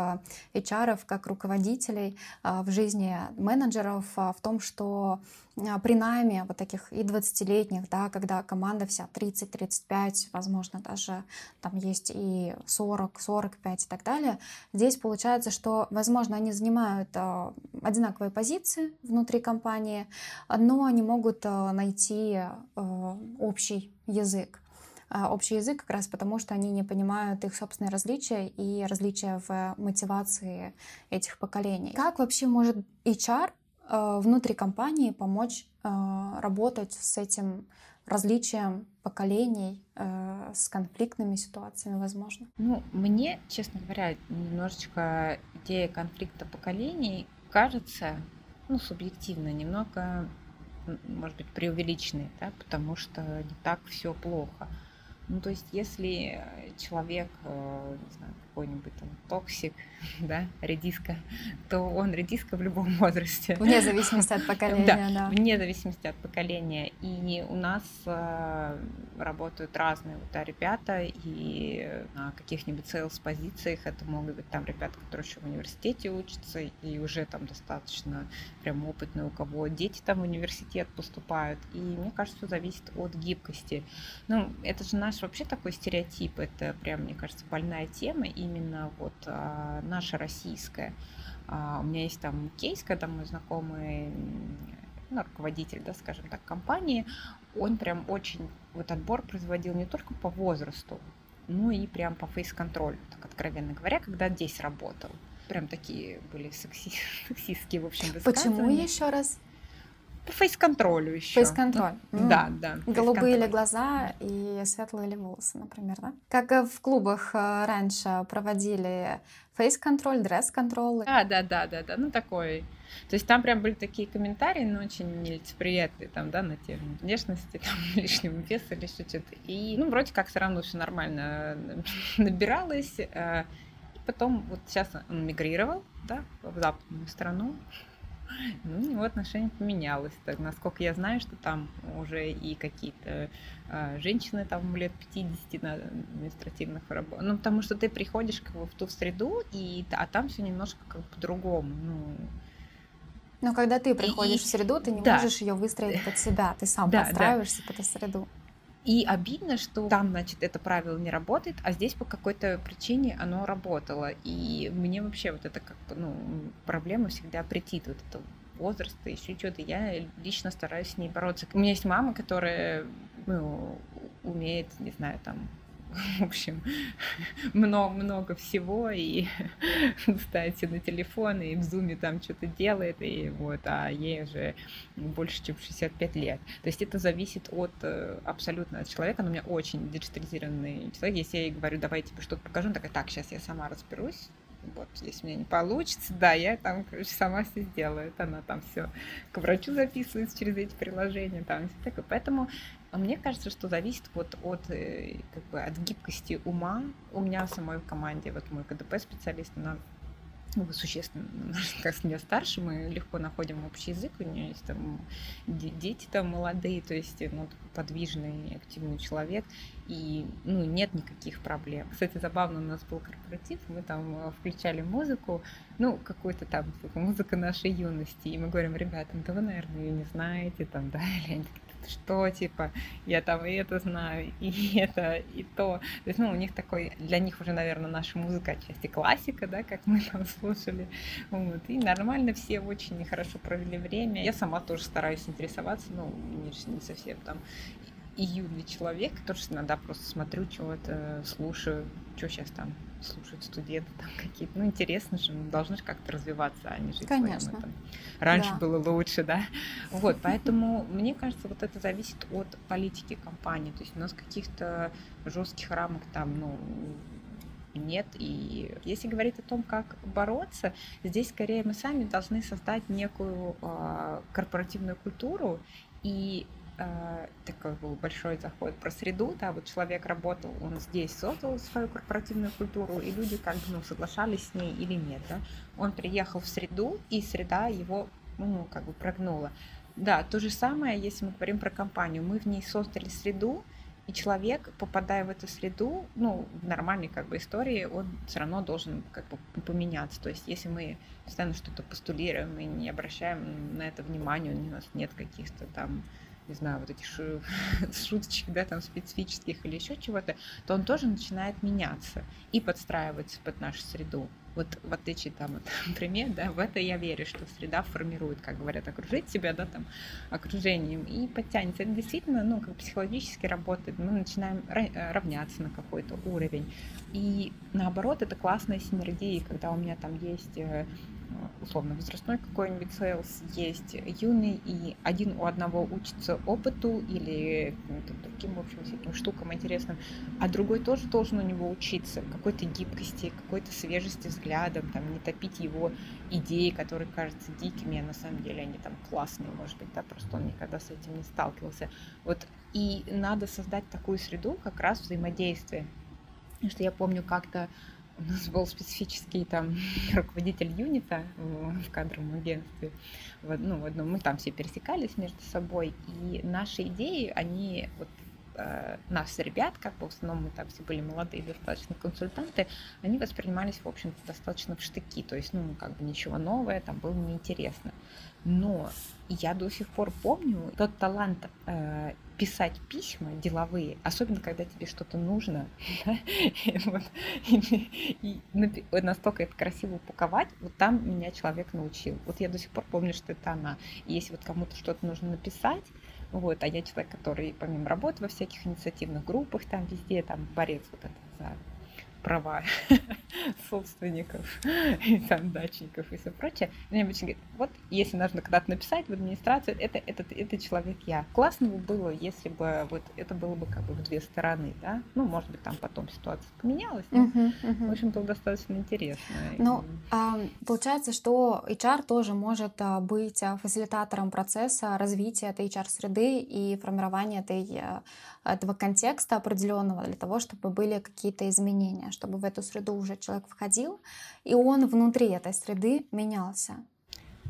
HR, как руководителей, в жизни менеджеров, в том, что а, при найме вот таких и 20-летних, да, когда команда вся 30-35, возможно, даже там есть и 40, 45 и так далее, здесь получается, что, возможно, они занимают э, одинаковые позиции внутри компании, но они могут э, найти э, общий язык общий язык как раз потому, что они не понимают их собственные различия и различия в мотивации этих поколений. Как вообще может HR внутри компании помочь работать с этим различием поколений, э, с конфликтными ситуациями, возможно? Ну, мне, честно говоря, немножечко идея конфликта поколений кажется, ну, субъективно, немного, может быть, преувеличенной, да, потому что не так все плохо. Ну, то есть, если человек, не знаю, какой-нибудь там токсик, да, редиска, то он редиска в любом возрасте. Вне зависимости от поколения, да. да. Вне зависимости от поколения. И у нас э, работают разные вот, да, ребята, и на каких-нибудь sales позициях это могут быть там ребята, которые еще в университете учатся, и уже там достаточно прям опытные, у кого дети там в университет поступают. И мне кажется, все зависит от гибкости. Ну, это же наш вообще такой стереотип, это прям, мне кажется, больная тема, и именно вот а, наша российская. А, у меня есть там кейс, когда мой знакомый ну, руководитель, да, скажем так, компании, он прям очень вот отбор производил не только по возрасту, ну и прям по фейс-контролю, так откровенно говоря, когда здесь работал. Прям такие были секси сексистские, в общем, Почему еще раз? По фейс-контролю еще. Фейс-контроль. Ну, да, да. Голубые ли глаза и светлые ли волосы, например, да? Как в клубах э, раньше проводили фейс-контроль, дресс-контроль. Да, да, да, да, да, ну такой. То есть там прям были такие комментарии, но очень нелицеприятные, там, да, на тему внешности, там, лишнего веса или что-то. И, ну, вроде как все равно все нормально набиралось. Э, и потом, вот сейчас он мигрировал, да, в западную страну, ну, у него отношение поменялось. Так, насколько я знаю, что там уже и какие-то э, женщины там лет 50 на административных работах. Ну, потому что ты приходишь как бы в ту среду, и, а там все немножко как бы по-другому. Ну, но когда ты приходишь и, в среду, ты не да. можешь ее выстроить под себя, ты сам да, подстраиваешься да. под эту среду. И обидно, что там, значит, это правило не работает, а здесь по какой-то причине оно работало. И мне вообще вот это как бы, ну, проблема всегда претит, вот это возраста, еще что-то. Я лично стараюсь с ней бороться. У меня есть мама, которая, ну, умеет, не знаю, там, в общем, много-много всего, и ставит на телефон, и в зуме там что-то делает, и вот, а ей уже больше, чем 65 лет. То есть это зависит от э, абсолютно от человека, но у меня очень диджитализированный человек, если я ей говорю, давай тебе что-то покажу, она такая, так, сейчас я сама разберусь, вот, если у меня не получится, да, я там, короче, сама все сделаю. Она там все к врачу записывается через эти приложения, там все такое. Поэтому мне кажется, что зависит вот от, э, как бы, от гибкости ума. У меня самой в команде, вот мой КДП-специалист, она ну, существенно, как с нее старше, мы легко находим общий язык, у нее есть там дети там молодые, то есть ну, подвижный, активный человек, и ну, нет никаких проблем. Кстати, забавно, у нас был корпоратив, мы там э, включали музыку, ну, какую-то там музыка нашей юности, и мы говорим, ребятам, да вы, наверное, ее не знаете, там, да, или они что, типа, я там и это знаю, и это, и то. То есть, ну, у них такой, для них уже, наверное, наша музыка отчасти классика, да, как мы там слушали. Вот. И нормально все очень хорошо провели время. Я сама тоже стараюсь интересоваться, ну, не совсем там июльный человек, тоже иногда просто смотрю, чего-то слушаю, что сейчас там слушают студенты там какие-то. Ну, интересно же, ну, должны же как-то развиваться, а не жить Конечно. своим. Раньше да. было лучше, да. Вот, поэтому мне кажется, вот это зависит от политики компании. То есть у нас каких-то жестких рамок там, ну, нет. И если говорить о том, как бороться, здесь скорее мы сами должны создать некую э, корпоративную культуру и э, такой был большой заход про среду, да, вот человек работал, он здесь создал свою корпоративную культуру, и люди как бы ну, соглашались с ней или нет, да. Он приехал в среду, и среда его, ну, как бы прогнула. Да, то же самое, если мы говорим про компанию. Мы в ней создали среду, и человек, попадая в эту среду, ну, в нормальной как бы истории, он все равно должен как бы поменяться. То есть если мы постоянно что-то постулируем и не обращаем на это внимания, у нас нет каких-то там не знаю, вот этих шуточек, да, там специфических или еще чего-то, то он тоже начинает меняться и подстраиваться под нашу среду. Вот в отличие там от например, да, в это я верю, что среда формирует, как говорят, окружить себя, да, там, окружением и подтянется. Это действительно, ну, как психологически работает. Мы начинаем равняться на какой-то уровень. И наоборот, это классная синергия, когда у меня там есть э, условно возрастной какой-нибудь sales есть юный, и один у одного учится опыту или другим, в общем, всяким штукам интересным, а другой тоже должен у него учиться какой-то гибкости, какой-то свежести взгляда, там, не топить его идеи, которые кажутся дикими, а на самом деле они там классные, может быть, да, просто он никогда с этим не сталкивался. Вот, и надо создать такую среду как раз взаимодействия. Что я помню как-то у нас был специфический там руководитель юнита в кадровом агентстве. В, ну, в одном, мы там все пересекались между собой, и наши идеи, они вот э, нас, ребят, как бы в основном мы там все были молодые достаточно консультанты, они воспринимались, в общем-то, достаточно в штыки, то есть, ну, как бы ничего новое, там было неинтересно. Но я до сих пор помню тот талант э, писать письма деловые, особенно когда тебе что-то нужно, и, вот, настолько это красиво упаковать, вот там меня человек научил. Вот я до сих пор помню, что это она. Если вот кому-то что-то нужно написать, вот, а я человек, который помимо работы во всяких инициативных группах, там везде, там борец вот это за права собственников и там дачников и все прочее. Мне обычно говорят, вот если нужно когда-то написать в администрацию, это, это, это человек я. Классно бы было, если бы вот это было бы как бы в две стороны, да. Ну, может быть, там потом ситуация поменялась, но, uh-huh, uh-huh. в общем-то, достаточно интересно. Ну, а, получается, что HR тоже может а, быть а, фасилитатором процесса развития этой HR-среды и формирования этой а, этого контекста определенного для того, чтобы были какие-то изменения, чтобы в эту среду уже человек входил, и он внутри этой среды менялся.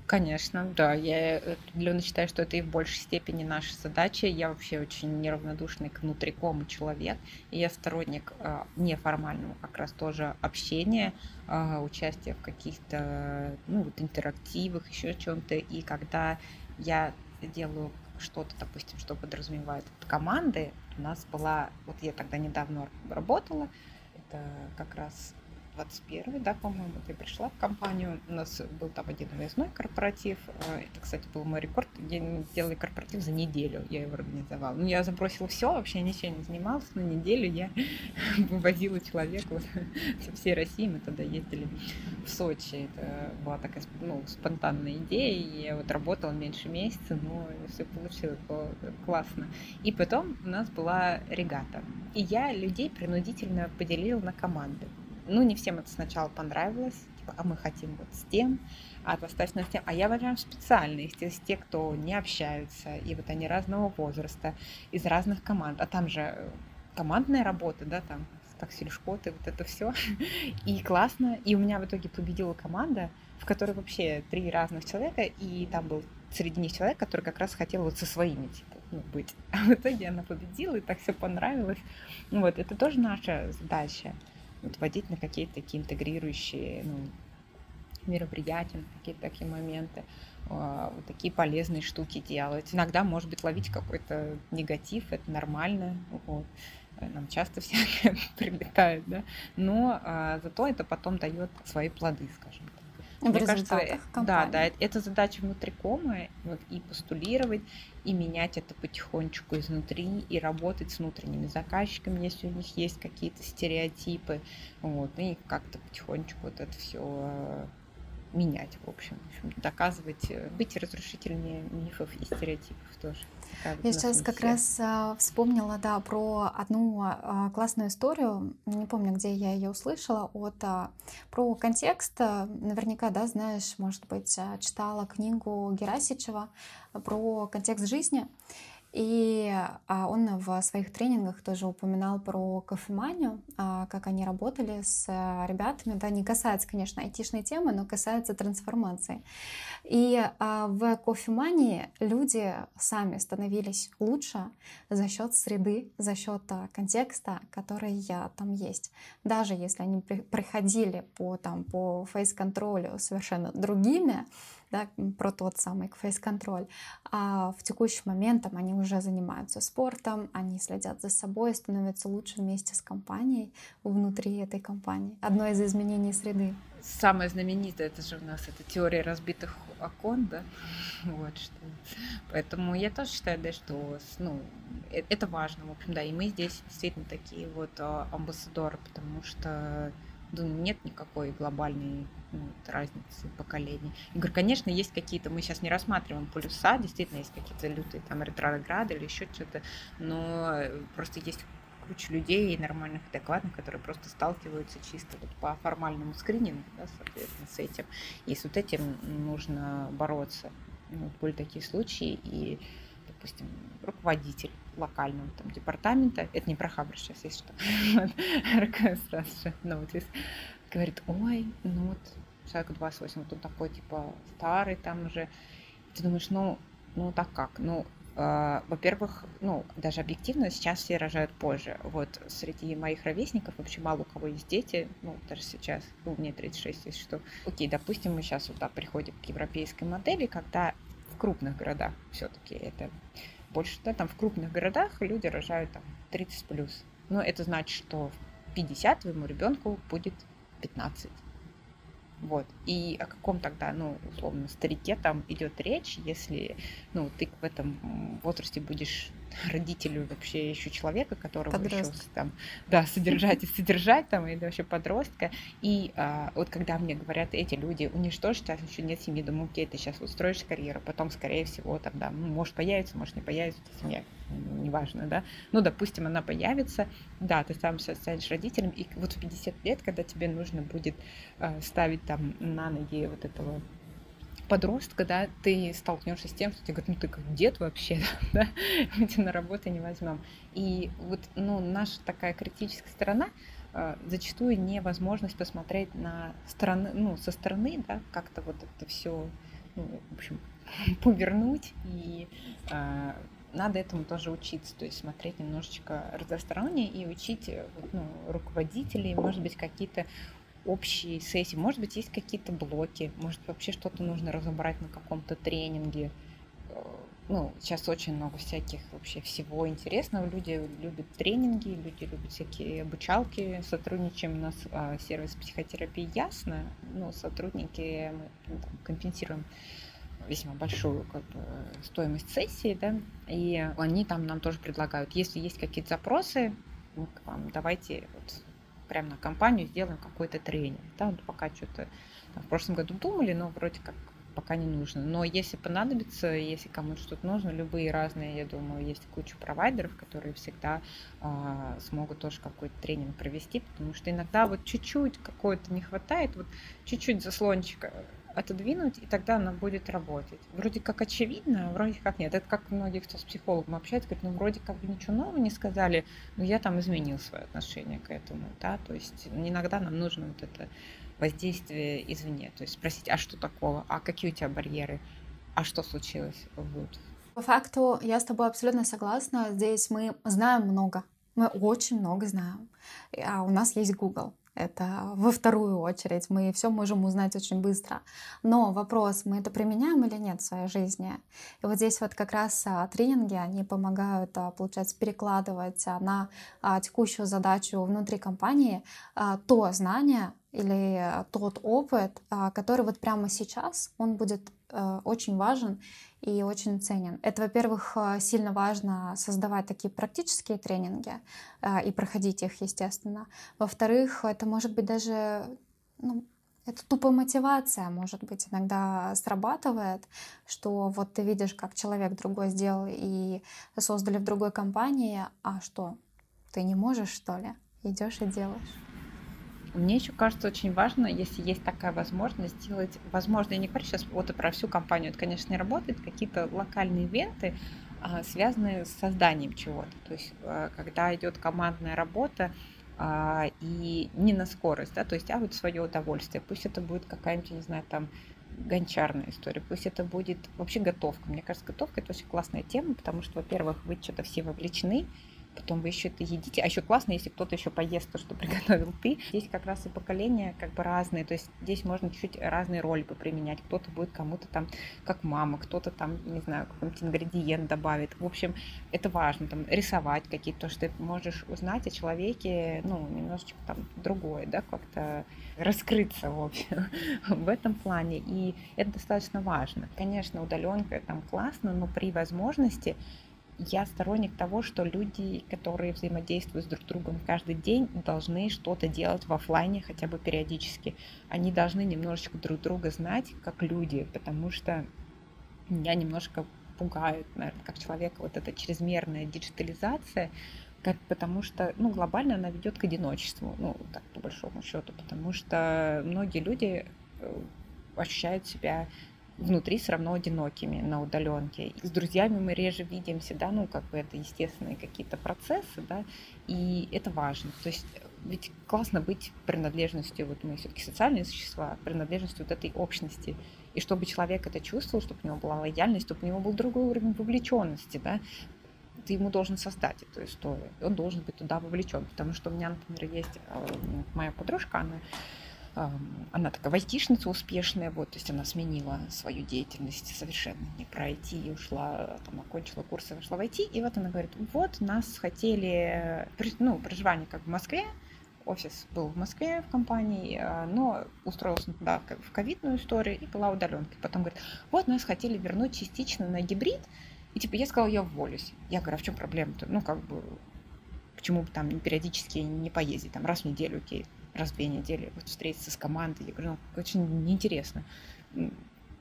Конечно, да. Я определенно считаю, что это и в большей степени наша задача. Я вообще очень неравнодушный к внутрикому человек. И я сторонник э, неформального как раз тоже общения, э, участия в каких-то ну, вот, интерактивах, еще чем-то. И когда я делаю что-то, допустим, что подразумевает команды, у нас была, вот я тогда недавно работала, как раз 21 да, по-моему, ты пришла в компанию. У нас был там один выездной корпоратив. А, это, кстати, был мой рекорд. Я сделала корпоратив за неделю. Я его организовала. Ну, я забросила все, вообще ничем не занималась. На неделю я вывозила человека со всей России. Мы тогда ездили в Сочи. Это была такая ну, спонтанная идея. И я вот работала меньше месяца, но все получилось. Классно. И потом у нас была регата. И я людей принудительно поделила на команды ну, не всем это сначала понравилось, типа, а мы хотим вот с тем, а поставь нас с тем. А я возьмем специальные, из те, кто не общаются, и вот они разного возраста, из разных команд. А там же э, командная работа, да, там таксильшкоты, вот это все. И классно. И у меня в итоге победила команда, в которой вообще три разных человека, и там был среди них человек, который как раз хотел вот со своими типа, ну, быть. А в итоге она победила, и так все понравилось. Вот, это тоже наша задача вот, водить на какие-то такие интегрирующие ну, мероприятия, на какие-то такие моменты, а, вот такие полезные штуки делать. Иногда, может быть, ловить какой-то негатив, это нормально. Вот. Нам часто всякое прилетает, да. Но а, зато это потом дает свои плоды, скажем так. В Мне кажется, да, да, это задача внутрикома, вот, и постулировать, и менять это потихонечку изнутри, и работать с внутренними заказчиками, если у них есть какие-то стереотипы, вот, и как-то потихонечку вот это все э, менять, в общем, доказывать, э, быть разрушительнее мифов и стереотипов тоже. Я сейчас как раз а, вспомнила, да, про одну а, классную историю, не помню, где я ее услышала, от, а, про контекст, наверняка, да, знаешь, может быть, читала книгу Герасичева про контекст жизни. И а, он в своих тренингах тоже упоминал про кофеманию, а, как они работали с э, ребятами. Да, не касается, конечно, айтишной темы, но касается трансформации. И а, в кофемании люди сами становились лучше за счет среды, за счет контекста, который там есть. Даже если они приходили по, там, по фейс-контролю совершенно другими, да, про тот самый фейс-контроль. А в текущий момент там, они уже занимаются спортом, они следят за собой, становятся лучше вместе с компанией внутри этой компании. Одно из изменений среды. Самое знаменитое, это же у нас это теория разбитых окон, да, вот что. Поэтому я тоже считаю, да, что, ну, э, это важно, в общем, да, и мы здесь действительно такие вот а, амбассадоры, потому что думаю, нет никакой глобальной ну, разницы поколений. Я говорю, конечно, есть какие-то, мы сейчас не рассматриваем полюса, действительно есть какие-то лютые там ретрограды или еще что-то, но просто есть куча людей нормальных, адекватных, которые просто сталкиваются чисто вот по формальному скринингу, да, соответственно, с этим. И с вот этим нужно бороться. Ну, были такие случаи, и допустим, руководитель локального там департамента, это не про Хабр сейчас, есть что, сразу же notice, говорит, ой, ну вот человек 28, вот он такой, типа, старый там уже, ты думаешь, ну, ну так как, ну, Uh, во-первых, ну, даже объективно, сейчас все рожают позже. Вот среди моих ровесников вообще мало у кого есть дети, ну, даже сейчас, ну, мне 36, если что. Окей, допустим, мы сейчас вот так приходим к европейской модели, когда в крупных городах все-таки это больше, да, там в крупных городах люди рожают там 30 плюс. Но это значит, что в 50 твоему ребенку будет 15. Вот. И о каком тогда, ну, условно, старике там идет речь, если, ну, ты в этом возрасте будешь родителю вообще еще человека, которого еще там, да, содержать и содержать там, или вообще подростка. И а, вот когда мне говорят эти люди, у них что сейчас еще нет семьи, думаю, окей, ты сейчас устроишь карьеру, потом, скорее всего, там, да, ну, может появится, может не появится семья, неважно, да. Ну, допустим, она появится, да, ты сам сейчас станешь родителем, и вот в 50 лет, когда тебе нужно будет а, ставить там на ноги вот этого подростка, да, ты столкнешься с тем, что тебе говорят, ну ты как дед вообще, да, мы тебя на работу не возьмем. И вот, ну, наша такая критическая сторона, э, зачастую невозможность посмотреть на стороны, ну, со стороны, да, как-то вот это все, ну, в общем, повернуть, и э, надо этому тоже учиться, то есть смотреть немножечко разносторонне и учить э, ну, руководителей, может быть, какие-то общие сессии. Может быть, есть какие-то блоки, может, вообще что-то нужно разобрать на каком-то тренинге. Э, ну, сейчас очень много всяких вообще всего интересного. Люди любят тренинги, люди любят всякие обучалки. Сотрудничаем у нас а, сервис психотерапии ясно. Ну, сотрудники мы ну, там, компенсируем весьма большую как бы, стоимость сессии, да, и они там нам тоже предлагают, если есть какие-то запросы, ну, к вам, давайте вот прямо на компанию сделаем какой-то тренинг. Да, вот пока что-то в прошлом году думали, но вроде как пока не нужно. Но если понадобится, если кому-то что-то нужно, любые разные, я думаю, есть куча провайдеров, которые всегда э, смогут тоже какой-то тренинг провести, потому что иногда вот чуть-чуть какой-то не хватает, вот чуть-чуть заслончика отодвинуть, и тогда она будет работать. Вроде как очевидно, вроде как нет. Это как многие, кто с психологом общается, говорят, ну вроде как бы ничего нового не сказали, но я там изменил свое отношение к этому, да, то есть иногда нам нужно вот это воздействие извне, то есть спросить, а что такого, а какие у тебя барьеры, а что случилось, вот. По факту я с тобой абсолютно согласна. Здесь мы знаем много, мы очень много знаем. А у нас есть Google. Это во вторую очередь. Мы все можем узнать очень быстро. Но вопрос, мы это применяем или нет в своей жизни? И вот здесь вот как раз а, тренинги, они помогают, а, получается, перекладывать а, на текущую задачу внутри компании то знание или тот опыт, который вот прямо сейчас, он будет очень важен и очень ценен. Это, во-первых, э, сильно важно создавать такие практические тренинги э, и проходить их, естественно. Во-вторых, это может быть даже ну, это тупая мотивация, может быть, иногда срабатывает, что вот ты видишь, как человек другой сделал и создали в другой компании, а что, ты не можешь, что ли? Идешь и делаешь. Мне еще кажется очень важно, если есть такая возможность, сделать, возможно, я не говорю сейчас вот и про всю компанию, это, конечно, не работает, какие-то локальные ивенты, а, связаны с созданием чего-то. То есть, а, когда идет командная работа, а, и не на скорость, да, то есть, а вот свое удовольствие. Пусть это будет какая-нибудь, не знаю, там, гончарная история, пусть это будет вообще готовка. Мне кажется, готовка это очень классная тема, потому что, во-первых, вы что-то все вовлечены, потом вы еще это едите. А еще классно, если кто-то еще поест то, что приготовил ты. Здесь как раз и поколения как бы разные, то есть здесь можно чуть-чуть разные роли поприменять. Кто-то будет кому-то там как мама, кто-то там, не знаю, какой-нибудь ингредиент добавит. В общем, это важно, там, рисовать какие-то, то, что ты можешь узнать о человеке, ну, немножечко там другое, да, как-то раскрыться, в общем, в этом плане. И это достаточно важно. Конечно, удаленка там классно, но при возможности я сторонник того, что люди, которые взаимодействуют с друг другом каждый день, должны что-то делать в офлайне хотя бы периодически. Они должны немножечко друг друга знать как люди, потому что меня немножко пугает, наверное, как человека вот эта чрезмерная диджитализация, как, потому что, ну, глобально она ведет к одиночеству, ну, так, по большому счету, потому что многие люди э, ощущают себя внутри все равно одинокими на удаленке. С друзьями мы реже видимся, да, ну, как бы это естественные какие-то процессы, да, и это важно. То есть ведь классно быть принадлежностью, вот мы все-таки социальные существа, принадлежностью вот этой общности. И чтобы человек это чувствовал, чтобы у него была лояльность, чтобы у него был другой уровень вовлеченности, да, ты ему должен создать эту историю. Он должен быть туда вовлечен. Потому что у меня, например, есть э, моя подружка, она она такая айтишница успешная, вот, то есть она сменила свою деятельность совершенно не про IT, ушла, там, окончила курсы, вошла в IT, и вот она говорит, вот, нас хотели, ну, проживание как в Москве, офис был в Москве в компании, а, но устроился туда в ковидную историю и была удаленка. Потом говорит, вот нас хотели вернуть частично на гибрид, и типа я сказала, я уволюсь. Я говорю, а в чем проблема-то? Ну, как бы, почему бы там периодически не поездить, там раз в неделю, окей, раз в две недели вот встретиться с командой. Я говорю, ну, очень неинтересно.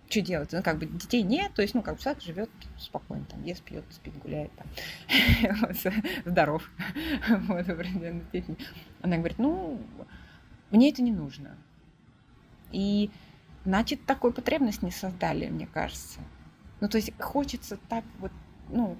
Что делать? Ну, как бы детей нет, то есть, ну, как бы человек живет спокойно, там, ест, пьет, спит, гуляет, там, здоров, вот, Она говорит, ну, мне это не нужно. И, значит, такую потребность не создали, мне кажется. Ну, то есть хочется так вот, ну,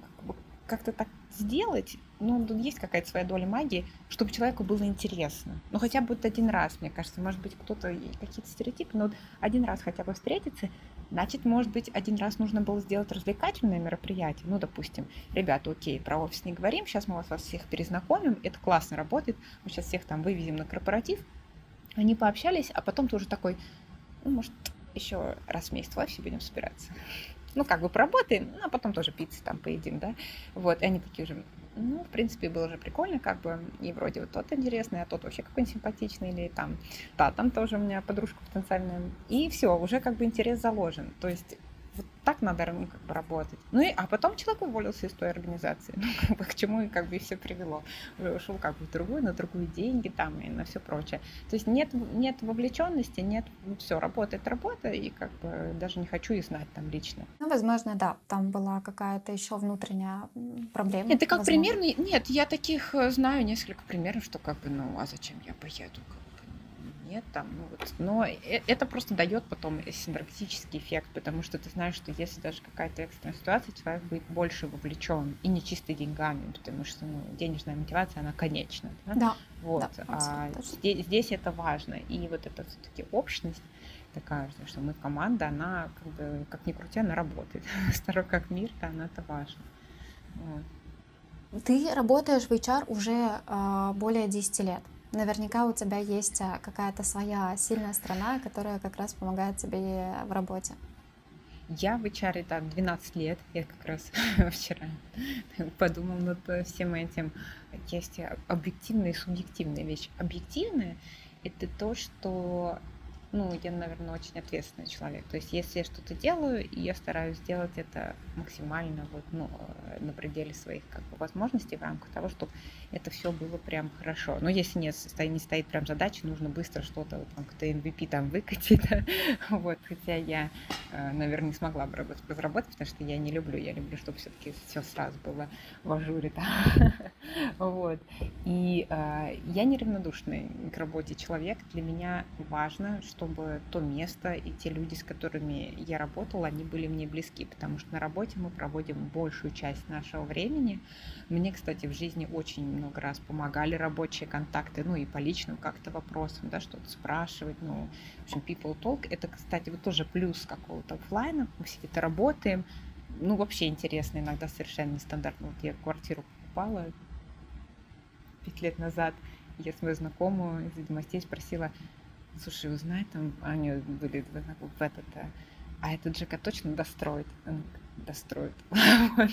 как-то так сделать, ну, тут есть какая-то своя доля магии, чтобы человеку было интересно. Ну, хотя бы вот один раз, мне кажется, может быть, кто-то, какие-то стереотипы, но вот один раз хотя бы встретиться, значит, может быть, один раз нужно было сделать развлекательное мероприятие. Ну, допустим, ребята, окей, про офис не говорим, сейчас мы вас всех перезнакомим, это классно работает, мы сейчас всех там вывезем на корпоратив. Они пообщались, а потом ты уже такой, ну, может, еще раз в месяц в офисе будем собираться ну, как бы поработаем, ну, а потом тоже пиццы там поедим, да, вот, и они такие уже, ну, в принципе, было же прикольно, как бы, и вроде вот тот интересный, а тот вообще какой-нибудь симпатичный, или там, да, там тоже у меня подружка потенциальная, и все, уже как бы интерес заложен, то есть так надо ну, как бы работать. Ну и, а потом человек уволился из той организации. Ну, как бы к чему и как бы все привело. Ушел как бы в другую, на другую деньги там и на все прочее. То есть нет, нет вовлеченности, нет, все, работает работа, и как бы даже не хочу и знать там лично. Ну, возможно, да, там была какая-то еще внутренняя проблема. Это как возможно. пример, нет, я таких э, знаю несколько примеров, что как бы, ну, а зачем я поеду? Нет, там, ну вот. Но э, это просто дает потом синергетический эффект, потому что ты знаешь, что если даже какая-то экстренная ситуация, человек будет больше вовлечен и не чисто деньгами, потому что ну, денежная мотивация, она конечна. Да. да вот. Да, а здесь, здесь это важно. И вот эта все-таки общность такая, что мы команда, она как бы, как ни крути, она работает. Старо как мир, то она это важно. Вот. Ты работаешь в HR уже э, более 10 лет. Наверняка у тебя есть а, какая-то своя сильная сторона, которая как раз помогает тебе в работе. Я в HR так 12 лет, я как раз вчера подумал над э, всем этим. Есть объективная и субъективная вещь. Объективная — это то, что ну, я, наверное, очень ответственный человек. То есть, если я что-то делаю, я стараюсь сделать это максимально вот, ну, э, на пределе своих как бы, возможностей в рамках того, чтобы это все было прям хорошо. Но если стоит, не стоит прям задача, нужно быстро что-то, вот, там, какой-то MVP там выкатить, вот, хотя я, э, наверное, не смогла бы работать, разработать, потому что я не люблю, я люблю, чтобы все-таки все сразу было в ажуре, да? Вот. И э, я неравнодушный к работе человек. Для меня важно, чтобы то место и те люди, с которыми я работала, они были мне близки, потому что на работе мы проводим большую часть нашего времени. Мне, кстати, в жизни очень много раз помогали рабочие контакты, ну и по личным как-то вопросам, да, что-то спрашивать, ну, в общем, people talk. Это, кстати, вот тоже плюс какого-то офлайна. Мы все это работаем, ну, вообще интересно, иногда совершенно нестандартно. Вот я квартиру покупала пять лет назад, я свою знакомую из ведомостей спросила, слушай, узнай, там, они были в этот, а этот ЖК точно достроит? Достроит.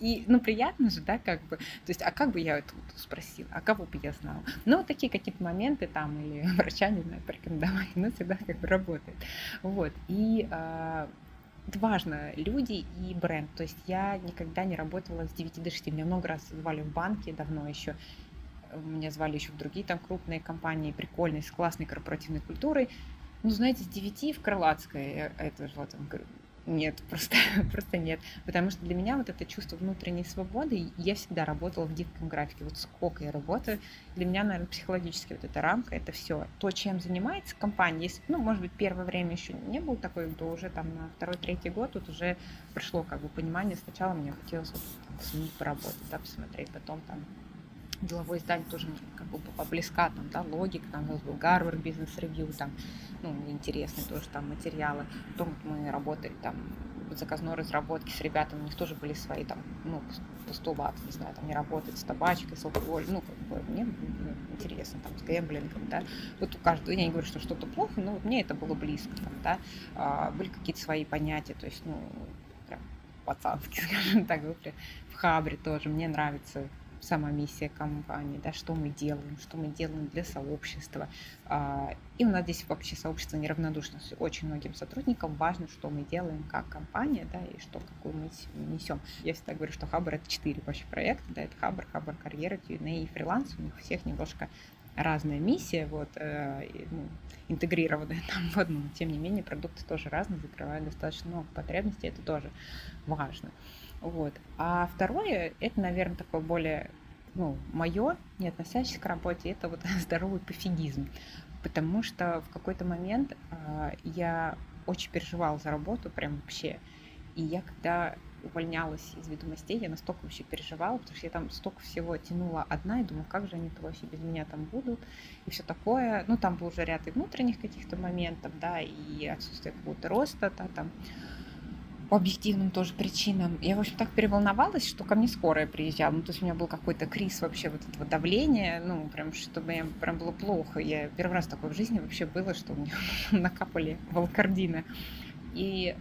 И, ну, приятно же, да, как бы. То есть, а как бы я это спросила? А кого бы я знала? Ну, вот такие какие-то моменты там, или врача, не знаю, порекомендовать, ну, всегда как бы работает. Вот. И а, важно, люди и бренд. То есть я никогда не работала с 9 до 6. Меня много раз звали в банке давно еще. Меня звали еще в другие там крупные компании, прикольные, с классной корпоративной культурой. Ну, знаете, с 9 в Крылатской, э, это вот, нет, просто, просто нет. Потому что для меня вот это чувство внутренней свободы, я всегда работала в гибком графике. Вот сколько я работаю, для меня, наверное, психологически вот эта рамка, это все. То, чем занимается компания, если, ну, может быть, первое время еще не был такой, то уже там на второй, третий год тут уже пришло как бы понимание. Сначала мне хотелось вот, там, с ними поработать, да, посмотреть, потом там деловое издание тоже как бы была близка, там, да, логика, там был Гарвард бизнес-ревью, там, ну, интересные тоже там материалы. Потом мы работали там в заказной разработке с ребятами, у них тоже были свои там, ну, постулаты, не знаю, там не работать с табачкой, с алкоголем, ну, как бы мне ну, интересно, там, с гэмблингом, да. Вот у каждого, я не говорю, что что-то плохо, но вот мне это было близко, там, да. А, были какие-то свои понятия, то есть, ну, прям пацанские, скажем так, в Хабре тоже, мне нравится сама миссия компании, да, что мы делаем, что мы делаем для сообщества. А, и у нас здесь вообще сообщество неравнодушно. Очень многим сотрудникам важно, что мы делаем как компания, да, и что, какую мы несем. Я всегда говорю, что Хабр — это четыре вообще проекта, да, это Хабр, Хабр карьера, Q&A и фриланс. У них всех немножко разная миссия, вот, э, ну, интегрированная там в одну. Тем не менее, продукты тоже разные, закрывают достаточно много потребностей, это тоже важно. Вот. А второе, это, наверное, такое более ну, мое, не относящееся к работе, это вот здоровый пофигизм. Потому что в какой-то момент э, я очень переживала за работу, прям вообще. И я когда увольнялась из ведомостей, я настолько вообще переживала, потому что я там столько всего тянула одна, и думала, как же они -то вообще без меня там будут, и все такое. Ну, там был уже ряд и внутренних каких-то моментов, да, и отсутствие какого-то роста, да, там, по объективным тоже причинам. Я, в общем, так переволновалась, что ко мне скорая приезжала. Ну, то есть у меня был какой-то криз вообще вот этого давления, ну, прям, чтобы мне прям было плохо. Я первый раз такое в жизни вообще было, что у меня накапали волкардины. И...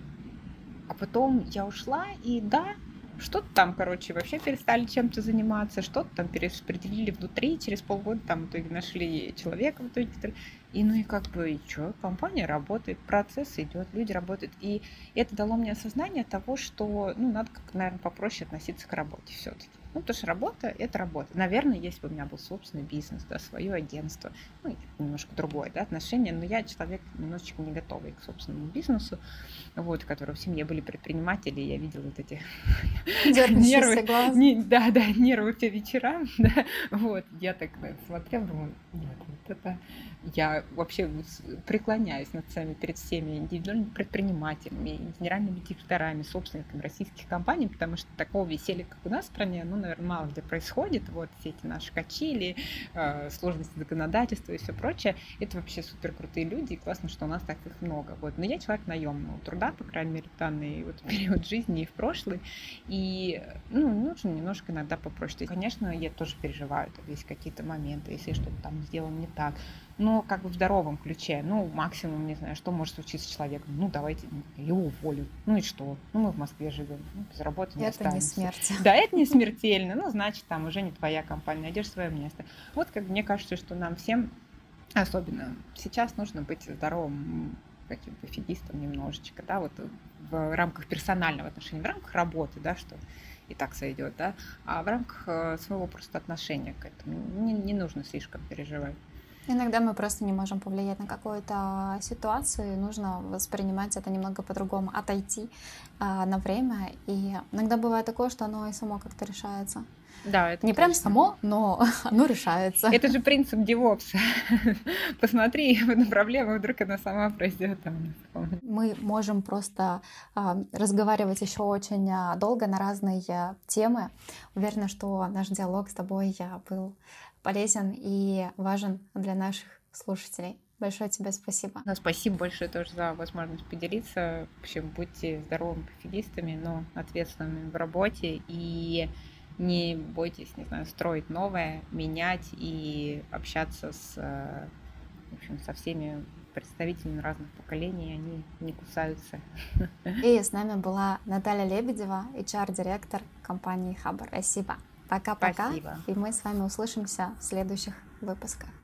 А потом я ушла, и да, что-то там, короче, вообще перестали чем-то заниматься, что-то там перераспределили внутри, через полгода там в итоге нашли человека в итоге, и ну и как бы, и что, компания работает, процесс идет, люди работают. И это дало мне осознание того, что, ну, надо как, наверное, попроще относиться к работе все-таки. Ну, потому что работа – это работа. Наверное, если бы у меня был собственный бизнес, да, свое агентство, ну, немножко другое, да, отношение, но я человек немножечко не готовый к собственному бизнесу, вот, который в семье были предприниматели, я видела вот эти нервы, не, да, да, нервы по вечерам, да, вот, я так смотрела, думаю, нет, вот это я вообще преклоняюсь над всеми, перед всеми индивидуальными предпринимателями, генеральными директорами, собственниками российских компаний, потому что такого веселья, как у нас в стране, ну, наверное, мало где происходит. Вот все эти наши качели, э, сложности законодательства и все прочее. Это вообще супер крутые люди, и классно, что у нас так их много. Вот. Но я человек наемного труда, по крайней мере, в данный вот период жизни и в прошлый. И, ну, нужно немножко иногда попроще. Конечно, я тоже переживаю, там есть какие-то моменты, если что-то там сделано не так но как бы в здоровом ключе. Ну, максимум, не знаю, что может случиться с человеком. Ну, давайте его уволю. Ну и что? Ну, мы в Москве живем. Ну, без работы не Это останемся. не смерть. Да, это не смертельно. Ну, значит, там уже не твоя компания, найдешь свое место. Вот как мне кажется, что нам всем, особенно сейчас, нужно быть здоровым каким-то фигистом немножечко, да, вот в рамках персонального отношения, в рамках работы, да, что и так сойдет, да, а в рамках э, своего просто отношения к этому не, не нужно слишком переживать. Иногда мы просто не можем повлиять на какую-то ситуацию, нужно воспринимать это немного по-другому, отойти а, на время. И иногда бывает такое, что оно и само как-то решается. Да, это Не прям точно. само, но оно решается. Это же принцип девопса. Посмотри на проблему, вдруг она сама пройдет там. Мы можем просто а, разговаривать еще очень а, долго на разные а, темы. Уверена, что наш диалог с тобой был полезен и важен для наших слушателей. Большое тебе спасибо. Ну, спасибо большое тоже за возможность поделиться. В общем, будьте здоровыми пофигистами, но ответственными в работе и не бойтесь, не знаю, строить новое, менять и общаться с, э, в общем, со всеми представителями разных поколений, они не кусаются. И с нами была Наталья Лебедева, HR-директор компании Хабар. Спасибо. Пока-пока. И мы с вами услышимся в следующих выпусках.